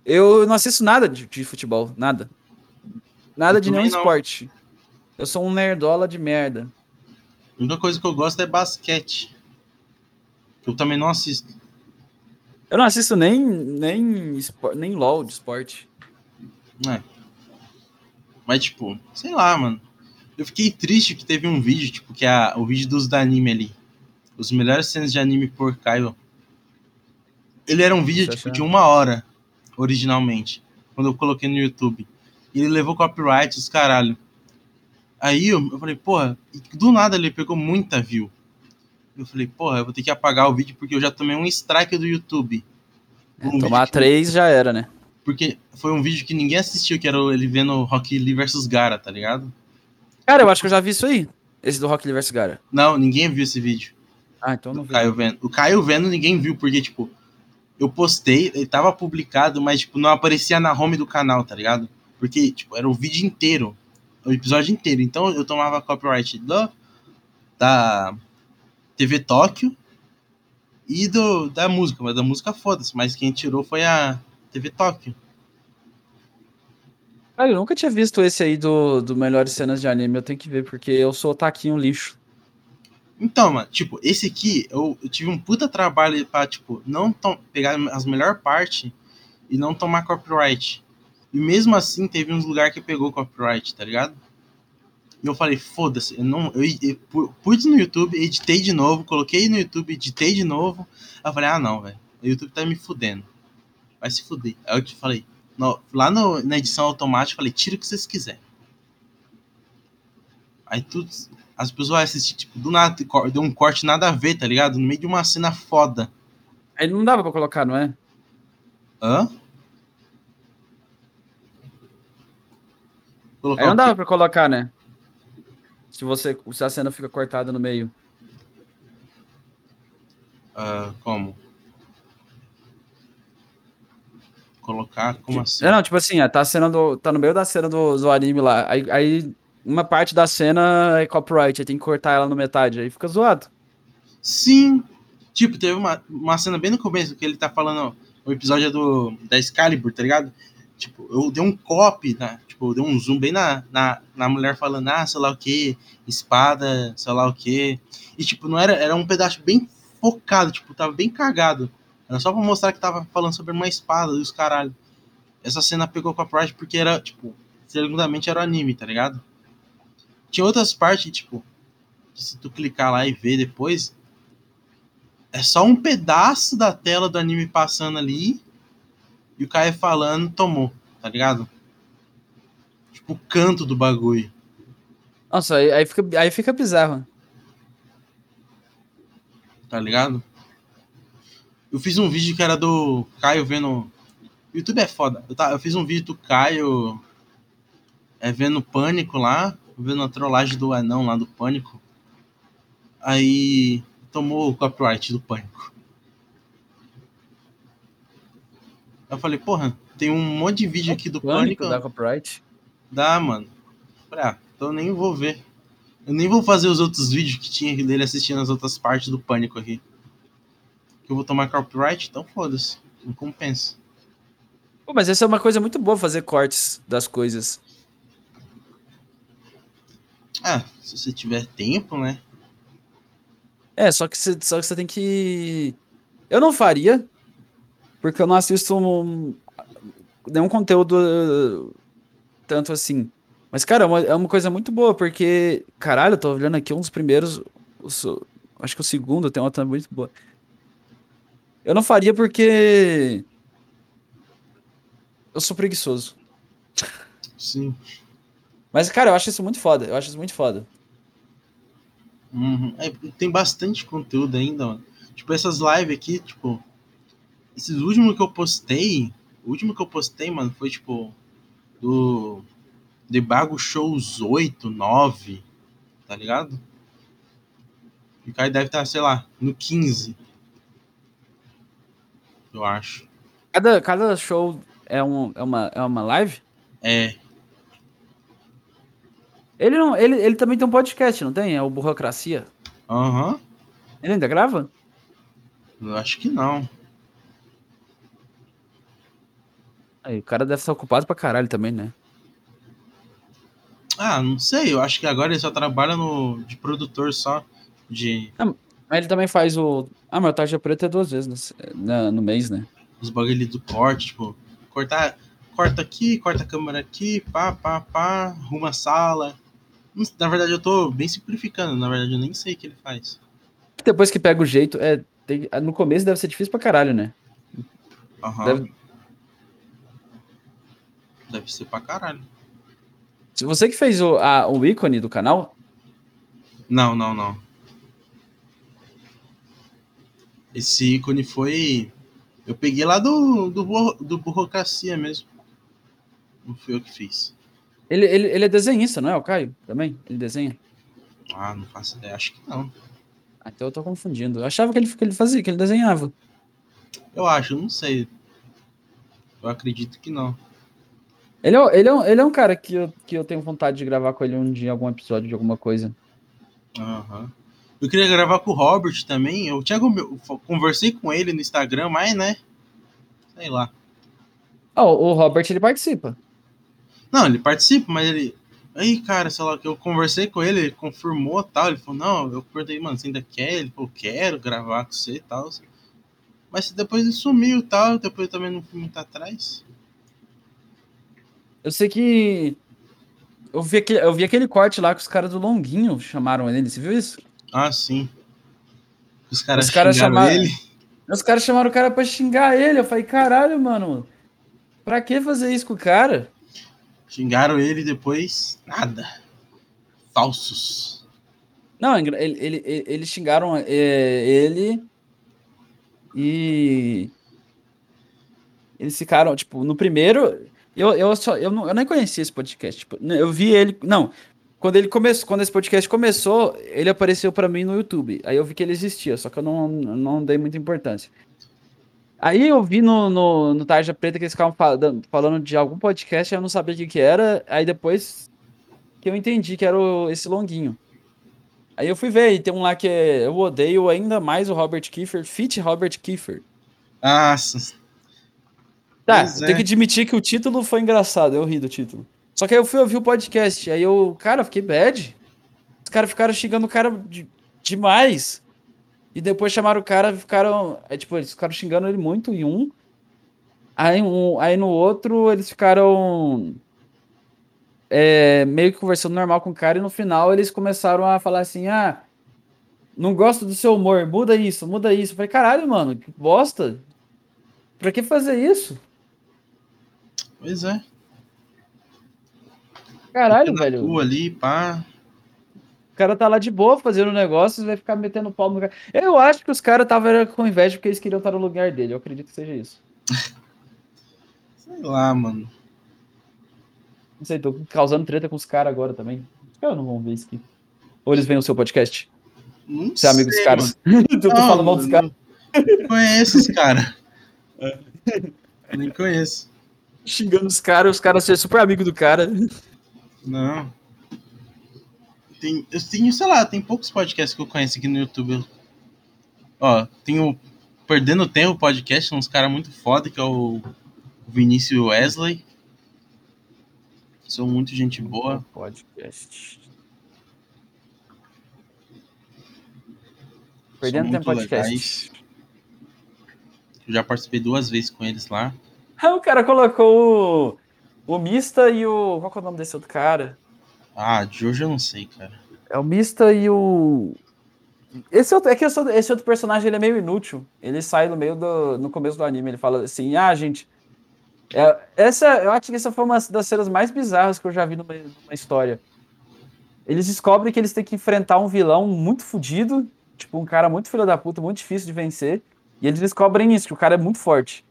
Eu não assisto nada de, de futebol, nada. Nada Eu de nenhum não. esporte. Eu sou um nerdola de merda. A única coisa que eu gosto é basquete. Eu também não assisto. Eu não assisto nem, nem, nem LOL de esporte. É. Mas, tipo, sei lá, mano. Eu fiquei triste que teve um vídeo, tipo, que é a- o vídeo dos da anime ali. Os melhores cenas de anime por Caio. Ele era um vídeo, Você tipo, de uma hora, originalmente. Quando eu coloquei no YouTube. E ele levou copyright, os caralho. Aí eu, eu falei, porra, do nada ele pegou muita view. Eu falei, porra, eu vou ter que apagar o vídeo porque eu já tomei um strike do YouTube. É, Um tomar que- três já era, né? Porque foi um vídeo que ninguém assistiu, que era ele vendo Rock Lee versus Gara, tá ligado? Cara, eu acho que eu já vi isso aí. Esse do Rock Lee vs Gara. Não, ninguém viu esse vídeo. Ah, então não vi. Caio vendo. O Caio vendo ninguém viu, porque, tipo, eu postei, ele tava publicado, mas, tipo, não aparecia na home do canal, tá ligado? Porque, tipo, era o vídeo inteiro. O episódio inteiro. Então eu tomava copyright do, da TV Tóquio e do, da música. Mas da música foda-se. Mas quem tirou foi a TV Tóquio. Cara, eu nunca tinha visto esse aí do, do Melhores Cenas de Anime. Eu tenho que ver, porque eu sou taquinho lixo. Então, mano, tipo, esse aqui, eu, eu tive um puta trabalho pra, tipo, não pegar as melhores partes e não tomar copyright. E mesmo assim, teve uns lugares que pegou copyright, tá ligado? E eu falei, foda-se, eu não. Eu, eu pu- pus no YouTube, editei de novo, coloquei no YouTube, editei de novo. Aí eu falei, ah não, velho. O YouTube tá me fudendo. Vai se fuder. Aí eu te falei, no- lá no- na edição automática, eu falei, tira o que vocês quiserem. Aí tudo. As pessoas vão assistir, tipo, do nada, deu um corte nada a ver, tá ligado? No meio de uma cena foda. Aí não dava pra colocar, não é? Hã? Colocar Aí não dava pra colocar, né? Se você. Se a cena fica cortada no meio. Ah, como? Colocar? Como assim? É, não, tipo assim, ó, tá, a cena do, tá no meio da cena do, do anime lá. Aí, aí uma parte da cena é copyright, aí tem que cortar ela no metade. Aí fica zoado. Sim! Tipo, teve uma, uma cena bem no começo que ele tá falando. O episódio é do, da Excalibur, tá ligado? Tipo, eu dei um copy, né? Tipo, eu dei um zoom bem na, na, na mulher falando, ah, sei lá o que, espada, sei lá o que. E, tipo, não era. Era um pedaço bem focado, tipo, tava bem cagado. Era só pra mostrar que tava falando sobre uma espada e os caralho. Essa cena pegou copyright porque era, tipo, segundamente era anime, tá ligado? Tinha outras partes, tipo, se tu clicar lá e ver depois, é só um pedaço da tela do anime passando ali e o cara falando, tomou, tá ligado? Tipo, o canto do bagulho. Nossa, aí, aí, fica, aí fica bizarro. tá ligado? Eu fiz um vídeo que era do Caio vendo. YouTube é foda. Eu, tá, eu fiz um vídeo do Caio é, vendo Pânico lá, vendo a trollagem do anão lá do Pânico. Aí tomou o copyright do Pânico. Eu falei, porra, tem um monte de vídeo aqui do Pânico. da copyright. Dá, mano. Falei, ah, então eu nem vou ver. Eu nem vou fazer os outros vídeos que tinha dele assistindo as outras partes do Pânico aqui. Que eu vou tomar copyright, então foda-se. Não compensa. Pô, mas essa é uma coisa muito boa fazer cortes das coisas. Ah, se você tiver tempo, né? É, só que você, só que você tem que. Eu não faria, porque eu não assisto um- nenhum conteúdo tanto assim. Mas, cara, é uma, é uma coisa muito boa, porque, caralho, eu tô olhando aqui um dos primeiros. o so- acho que o segundo tem uma outra muito boa. Eu não faria porque. Eu sou preguiçoso. Sim. Mas, cara, eu acho isso muito foda. Eu acho isso muito foda. Uhum. É, tem bastante conteúdo ainda, mano. Tipo, essas lives aqui, tipo. Esses últimos que eu postei. O último que eu postei, mano, foi tipo. Do. Debago Shows 8, 9. Tá ligado? E o cara deve estar, sei lá, no 15. Eu acho. Cada, cada show é, um, é, uma, é uma live? É. Ele, não, ele, ele também tem um podcast, não tem? É o Burocracia. Aham. Ele ainda grava? Eu acho que não. Aí, o cara deve estar ocupado pra caralho também, né? Ah, não sei. Eu acho que agora ele só trabalha no, de produtor só. De Mas ele também faz o. Ah, o Tarja Preta é duas vezes na- na- no mês, né? os bagulho do corte, tipo, cortar, corta aqui, corta a câmera aqui, pá, pá, pá, arruma a sala. Na verdade, eu tô bem simplificando, na verdade, eu nem sei o que ele faz. Depois que pega o jeito, é. tem- no começo deve ser difícil pra caralho, né? Aham. Deve- Deve... ser pra caralho. Você que fez o, a- o ícone do canal, Não, não, não. Esse ícone foi. Eu peguei lá do, do, do Burocracia mesmo. Não fui eu que fiz. Ele, ele, ele é desenhista, não é? O Caio? Também? Ele desenha? Ah, não faço ideia, acho que não. Ah, então eu tô confundindo. Eu achava que ele, que ele fazia, que ele desenhava. Eu acho, não sei. Eu acredito que não. Ele é, ele é, um, ele é um cara que eu, que eu tenho vontade de gravar com ele um dia, algum episódio de alguma coisa. Aham. Eu queria gravar com o Robert também. Eu tinha conversei com ele no Instagram, mas né? Sei lá. Ah, o o Robert, ele participa. Não, ele participa, mas ele. Aí, cara, sei lá, que eu conversei com ele, ele confirmou tal. Ele falou, não, eu perguntei, mano, você ainda quer? Ele falou, quero gravar com você e tal. Mas depois ele sumiu e tal, depois eu também não fui muito atrás. Eu sei que. Eu vi, aquele, eu vi aquele corte lá que os caras do Longuinho chamaram ele. Você viu isso? Ah, sim. Os caras chamaram- ele. Os caras chamaram o cara pra xingar ele. Eu falei, caralho, mano. Pra que fazer isso com o cara? Xingaram ele depois. Nada. Falsos. Não, é ele, ele, ele- eles xingaram é, ele e eles ficaram, tipo, no primeiro, eu, eu, só, eu, não, eu nem conhecia esse podcast, tipo, né, eu vi ele, não, quando ele começou, quando esse podcast começou, ele apareceu pra mim no YouTube, aí eu vi que ele existia, só que eu não, não dei muita importância. Aí eu vi no, no, no Tarja Preta que eles ficavam falando, falando de algum podcast, eu não sabia o que que era, aí depois que eu entendi que era o- esse longuinho. Aí eu fui ver, e tem um lá que é Eu Odeio Ainda Mais o Robert Kiefer, Fit Robert Kiefer. Nossa. Tá, Pois eu é. que admitir que o título foi engraçado, eu ri do título. Só que aí eu fui ouvir o podcast, aí eu, cara, fiquei bad. Os caras ficaram xingando o cara de- demais. E depois chamaram o cara e ficaram. É, tipo, eles ficaram xingando ele muito em um. Aí, um, aí no outro eles ficaram. é, meio que conversando normal com o cara, e no final eles começaram a falar assim: ah, não gosto do seu humor, muda isso, muda isso. Eu falei, caralho, mano, que bosta. Pra que fazer isso? Pois é. Caralho, velho. ali, pá. O cara tá lá de boa fazendo negócio e vai ficar metendo pau no cara. Eu acho que os caras estavam com inveja porque eles queriam estar no lugar dele. Eu acredito que seja isso. Sei lá, mano. Não sei, tô causando treta com os caras agora também. Os caras não vão ver isso aqui. Ou eles vêm no seu podcast? Não Você é amigo dos caras? tu tô Não, falando mal dos caras, não Conheço os caras. Nem conheço. xingando os caras, os caras ser super amigo do cara. Não. Tem, eu tenho, sei lá, tem poucos podcasts que eu conheço aqui no YouTube. Ó, tem o Perdendo Tempo podcast, uns caras muito foda, que é o Vinícius Wesley. São muito gente boa. Podcast. Perdendo Tempo Podcast. legais. Eu já participei duas vezes com eles lá. Ah, o cara colocou o, o Mista e o. Qual que é o nome desse outro cara? Ah, de hoje eu não sei, cara. É o Mista e o. Esse outro, é que outro, esse outro personagem ele é meio inútil. Ele sai no meio do. no começo do anime. Ele fala assim: ah, gente. é- essa, eu acho que essa foi uma das cenas mais bizarras que eu já vi numa, numa história. Eles descobrem que eles têm que enfrentar um vilão muito fodido, tipo, um cara muito filho da puta, muito difícil de vencer. E eles descobrem isso, que o cara é muito forte.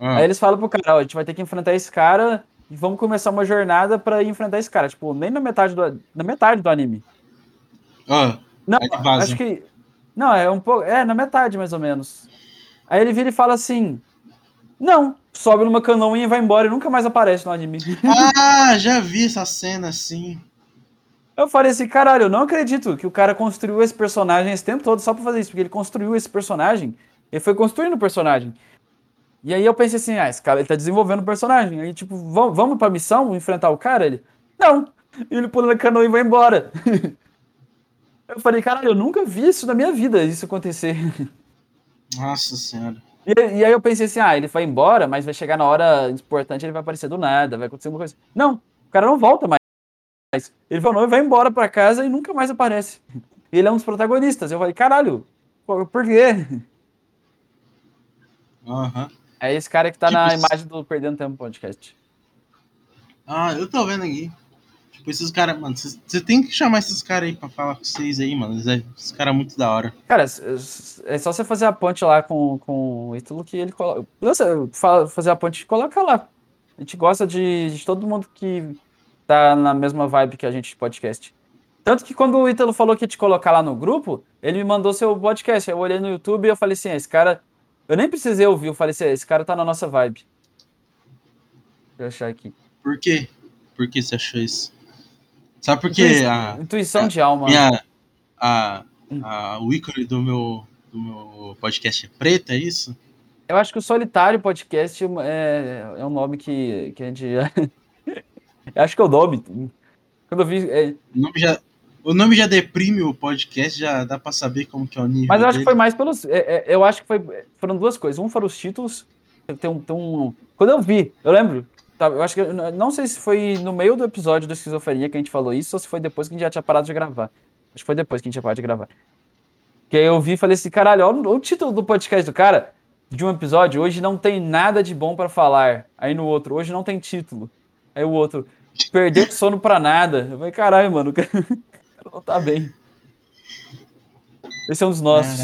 Ah, Aí eles falam pro cara, ó, a gente vai ter que enfrentar esse cara vamos começar uma jornada pra ir enfrentar esse cara. Tipo, nem na metade do, na metade do anime. ah, Não, que vaza. acho que. Não, é um pouco. É, na metade, mais ou menos. Aí ele vira e fala assim: Não, sobe numa canoinha e vai embora e nunca mais aparece no anime. Ah, já vi essa cena assim. Eu falei assim, caralho, eu não acredito que o cara construiu esse personagem esse tempo todo só pra fazer isso, porque ele construiu esse personagem, ele foi construindo o personagem. E aí eu pensei assim, ah, esse cara ele tá desenvolvendo o personagem. Aí, tipo, vamos, vamos pra missão enfrentar o cara? Ele, não. E ele pula na canoa e vai embora. eu falei, caralho, eu nunca vi isso na minha vida, isso acontecer. Nossa senhora. E, e aí eu pensei assim, ah, ele vai embora, mas vai chegar na hora importante, ele vai aparecer do nada, vai acontecer uma coisa. Não, o cara não volta mais. Ele falou, vai embora pra casa e nunca mais aparece. Ele é um dos protagonistas. Eu falei, caralho, por, por quê? Aham. É esse cara que tá Tipo, na imagem do Perdendo Tempo Podcast. Ah, eu tô vendo aqui. Tipo, esses caras, mano, você tem que chamar esses caras aí pra falar com vocês aí, mano. É- Esses caras muito da hora. Cara, é só você fazer a ponte lá com, com o Ítalo que ele coloca. Você fa- fazer a ponte, coloca lá. A gente gosta de, de todo mundo que tá na mesma vibe que a gente de podcast. Tanto que quando o Ítalo falou que ia te colocar lá no grupo, ele me mandou seu podcast. Eu olhei no YouTube e eu falei assim: "Ah, esse cara. Eu nem precisei ouvir, eu falei assim: "Ah, esse cara tá na nossa vibe. Deixa eu achar aqui. Por quê? Por que você achou isso? Sabe por quê? A, Intuição de alma. minha, a, a, o ícone do meu, do meu podcast é preto, é isso? Eu acho que o Solitário Podcast é, é um nome que, que a gente. eu acho que é o nome. Quando eu vi. é, O nome já, o nome já deprime o podcast, já dá pra saber como que é o nível mas eu acho que foi dele. mais pelos. é, é, eu acho que foi, foram duas coisas. Um foram os títulos. Tem um, tem um, quando eu vi, eu lembro. tá, eu acho que. Não sei se foi no meio do episódio do Esquizofrenia que a gente falou isso ou se foi depois que a gente já tinha parado de gravar. Acho que foi depois que a gente tinha parado de gravar. Que aí eu vi e falei assim: caralho, olha o título do podcast do cara. De um episódio, hoje não tem nada de bom pra falar. Aí no outro, hoje não tem título. Aí o outro, perdeu o sono pra nada. Eu falei, caralho, mano, cara não tá bem. Esse é um dos nossos.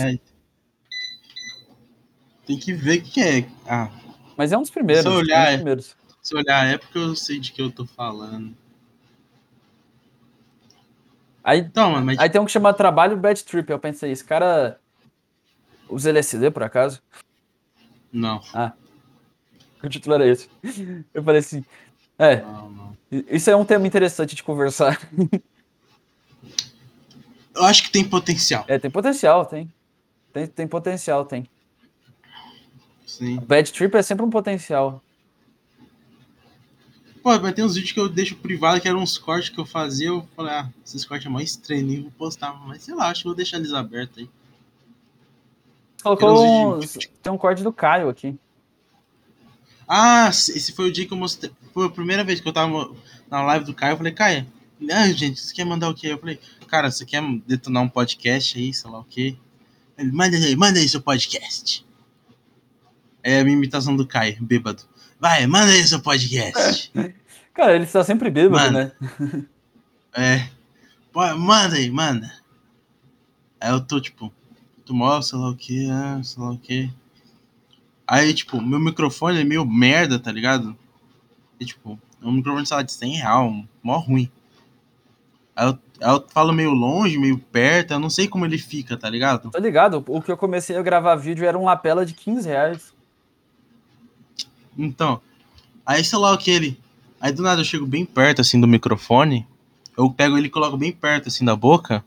Tem que ver o que é. Ah, Mas é um dos primeiros. Se eu é um olhar, dos é- primeiros. se olhar a época, eu sei de que eu tô falando. Aí, Então, mas aí tem um que chama Trabalho Bad Trip. Eu pensei, esse cara usa LSD por acaso? não. O título era esse. Eu falei assim, é, Não, não. isso é um tema interessante de conversar. Eu acho que tem potencial. É, tem potencial, tem. Tem, tem potencial, tem. Sim. Bad Trip é sempre um potencial. Pô, mas tem uns vídeos que eu deixo privado, que eram uns cortes que eu fazia. Eu falei, ah, esses cortes é mais estranho, nem vou postar. Mas sei lá, acho que vou deixar eles abertos aí. Colocou um, vídeos tem um corte do Caio aqui. Ah, esse foi o dia que eu mostrei. Foi a primeira vez que eu tava na live do Caio. Eu falei, Caio, ah, gente, você quer mandar o quê? Eu falei, cara, você quer detonar um podcast aí, sei lá o quê? Ele, manda aí, manda aí seu podcast. É a minha imitação do Caio, bêbado. Vai, manda aí seu podcast. Cara, ele está sempre bêbado, Mano. né? É. Pô, manda aí, manda. Aí eu tô, tipo, tu mostra, sei lá o que, ah, sei lá o que. Aí, tipo, meu microfone é meio merda, tá ligado? E, tipo, é um microfone, sei lá, de 100 real, mó ruim. Aí eu, aí eu falo meio longe, meio perto, eu não sei como ele fica, tá ligado? Tá ligado? O que eu comecei a gravar vídeo era um lapela de 15 reais. Então, aí sei lá o que ele. Aí do nada eu chego bem perto assim do microfone. Eu pego ele e coloco bem perto assim da boca.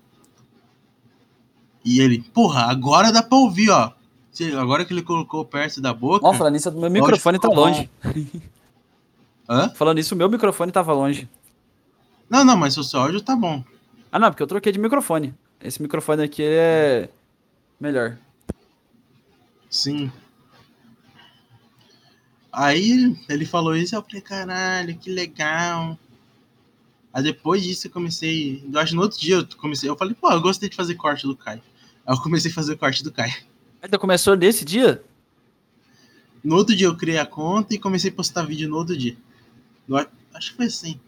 E ele, porra, agora dá pra ouvir, ó. Agora que ele colocou perto da boca. Ó, falando nisso, meu microfone tá longe. Hã? Falando isso, o meu microfone tava longe. Não, não, mas o seu áudio tá bom. Ah, não, porque eu troquei de microfone. Esse microfone aqui é. melhor. Sim. Aí ele falou isso, eu falei, caralho, que legal. Aí depois disso eu comecei. Eu acho que no outro dia eu comecei. Eu falei, pô, eu gostei de fazer corte do Caio. Aí eu comecei a fazer corte do Caio. Ainda começou nesse dia? No outro dia eu criei a conta e comecei a postar vídeo no outro dia. No- acho que foi assim.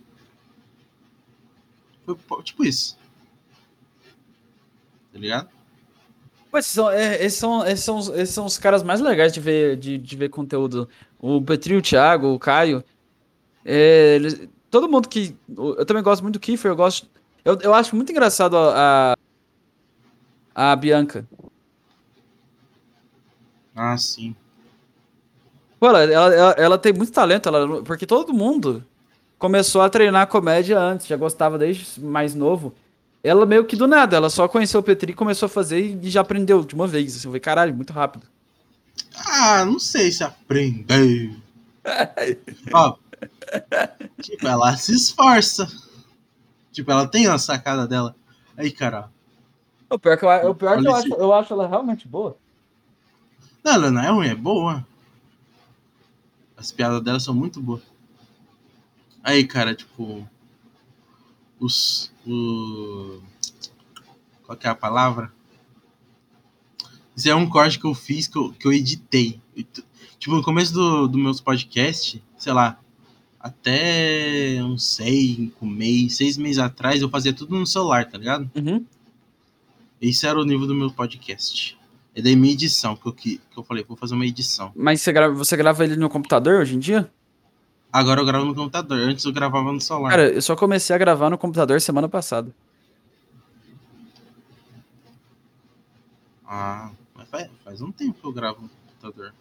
Foi po- tipo isso. Tá ligado? São, é, esses, são, esses, são, os- esses são os caras mais legais de ver, de, de ver conteúdo. O Petri, o Thiago, o Caio. É, eles- todo mundo que. Eu também gosto muito do Kiefer, eu gosto. Eu, eu acho muito engraçado a, a, a Bianca. Ah, sim. Pô, ela, ela, ela- ela tem muito talento, ela, porque todo mundo começou a treinar comédia antes, já gostava desde mais novo. Ela meio que do nada, ela só conheceu o Petri, começou a fazer e, já aprendeu de uma vez. Assim, eu falei, caralho, muito rápido. Ah, não sei se aprendeu. Ó, tipo, ela se esforça. Tipo, ela tem uma sacada dela. Aí, cara. O pior que eu, o pior que eu, acho, eu acho ela realmente boa. Não, ela não é ruim, é boa. As piadas dela são muito boas. Aí, cara, tipo. Os. O... Qual que é a palavra? Isso é um corte que eu fiz, que eu, que eu editei. Tipo, no começo do, do meus podcasts, sei lá, até uns seis, um mês, seis meses atrás, eu fazia tudo no celular, tá ligado? Uhum. Esse era o nível do meu podcast. É daí minha edição, que eu, que, que eu falei, vou fazer uma edição. Mas você grava, você grava ele no computador hoje em dia? Agora eu gravo no computador, antes eu gravava no celular. Cara, eu só comecei a gravar no computador semana passada. Ah, faz, faz um tempo que eu gravo no computador.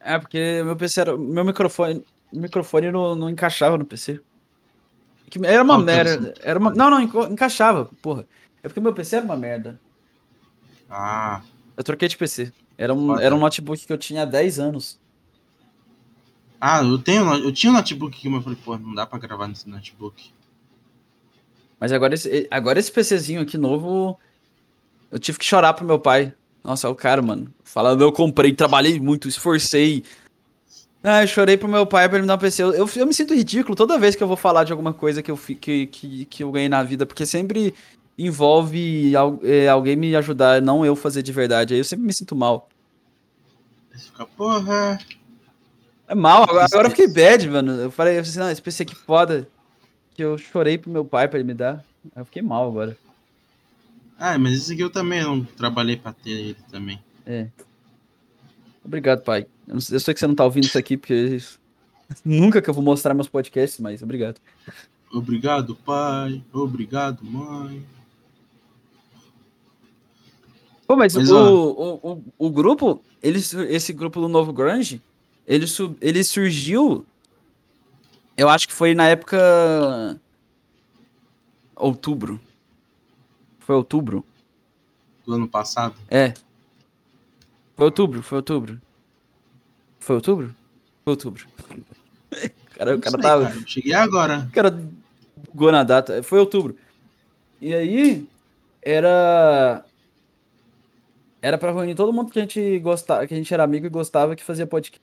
É, porque meu PC era. Meu microfone. Microfone não, não encaixava no PC. Que Era uma é merda. Era uma, não, não, encaixava, porra. É porque meu PC era uma merda. Ah, Eu troquei de PC. Era um, era um notebook que eu tinha há 10 anos. Ah eu, tenho, eu tinha um notebook aqui, mas eu falei, pô, não dá pra gravar nesse notebook. Mas agora esse, agora esse PCzinho aqui novo. Eu tive que chorar pro meu pai. Nossa, é o cara, mano. Falando, eu comprei, trabalhei muito, esforcei. Ah, eu chorei pro meu pai pra ele me dar um PC. Eu, eu, eu me sinto ridículo toda vez que eu vou falar de alguma coisa que eu, que, que, que eu ganhei na vida, porque sempre envolve al- é, alguém me ajudar, não eu fazer de verdade. Aí eu sempre me sinto mal. Você fica, porra. É mal, agora, agora eu fiquei bad, mano. Eu falei assim, não, esse PC aqui foda. Que eu chorei pro meu pai pra ele me dar. Eu fiquei mal agora. Ah, mas esse aqui eu também não trabalhei pra ter ele também. É. Obrigado, pai. Eu, não sei- eu sei que você não tá ouvindo isso aqui, porque nunca que eu vou mostrar meus podcasts, mas obrigado. Obrigado, pai. Obrigado, mãe. Pô, mas, Mas, o, o, o, o grupo, ele, su- esse grupo do Novo Grunge, ele, su- ele surgiu, eu acho que foi na época... Outubro. Foi outubro? Do ano passado. É. Foi outubro, foi outubro. Foi outubro? Foi outubro. Cara, o cara sei, tava... cara, Cheguei agora. O cara bugou na data. Foi outubro. E aí, era. Era pra reunir todo mundo que a gente gostava, que a gente era amigo e gostava que fazia podcast.